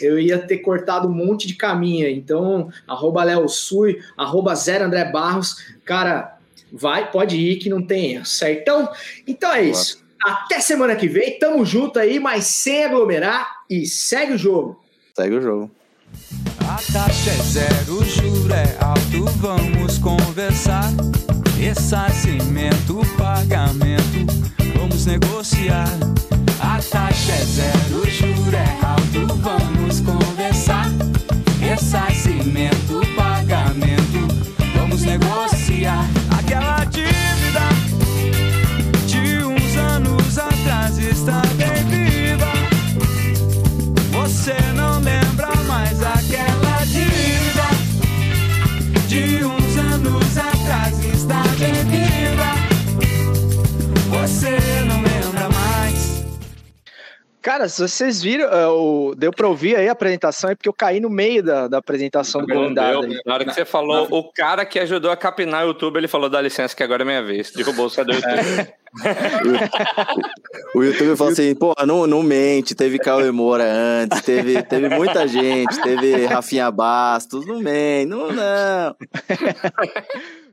eu ia ter cortado um monte de caminho. Então, arroba Léo Sui, arroba Zero André Barros. Cara, vai, pode ir que não tem erro, certão? Então é isso. Até semana que vem, tamo junto aí, mas sem aglomerar e segue o jogo. Segue o jogo. A taxa é zero, o juro é alto, vamos conversar. Ressarcimento, pagamento, vamos negociar. A taxa é zero, o juro é alto, vamos conversar. Ressarcimento, pagamento, vamos negociar. Cara, se vocês viram, é, o- deu pra ouvir aí a apresentação, é porque eu caí no meio da, da apresentação do Não convidado. Na hora que você falou, o cara que ajudou a capinar o YouTube, ele falou: dá licença que agora é minha vez. Derrubou o do YouTube. O YouTube falou assim, pô, não, não mente, teve Cauê Moura antes, teve, teve muita gente, teve Rafinha Bastos, não mente, não, não.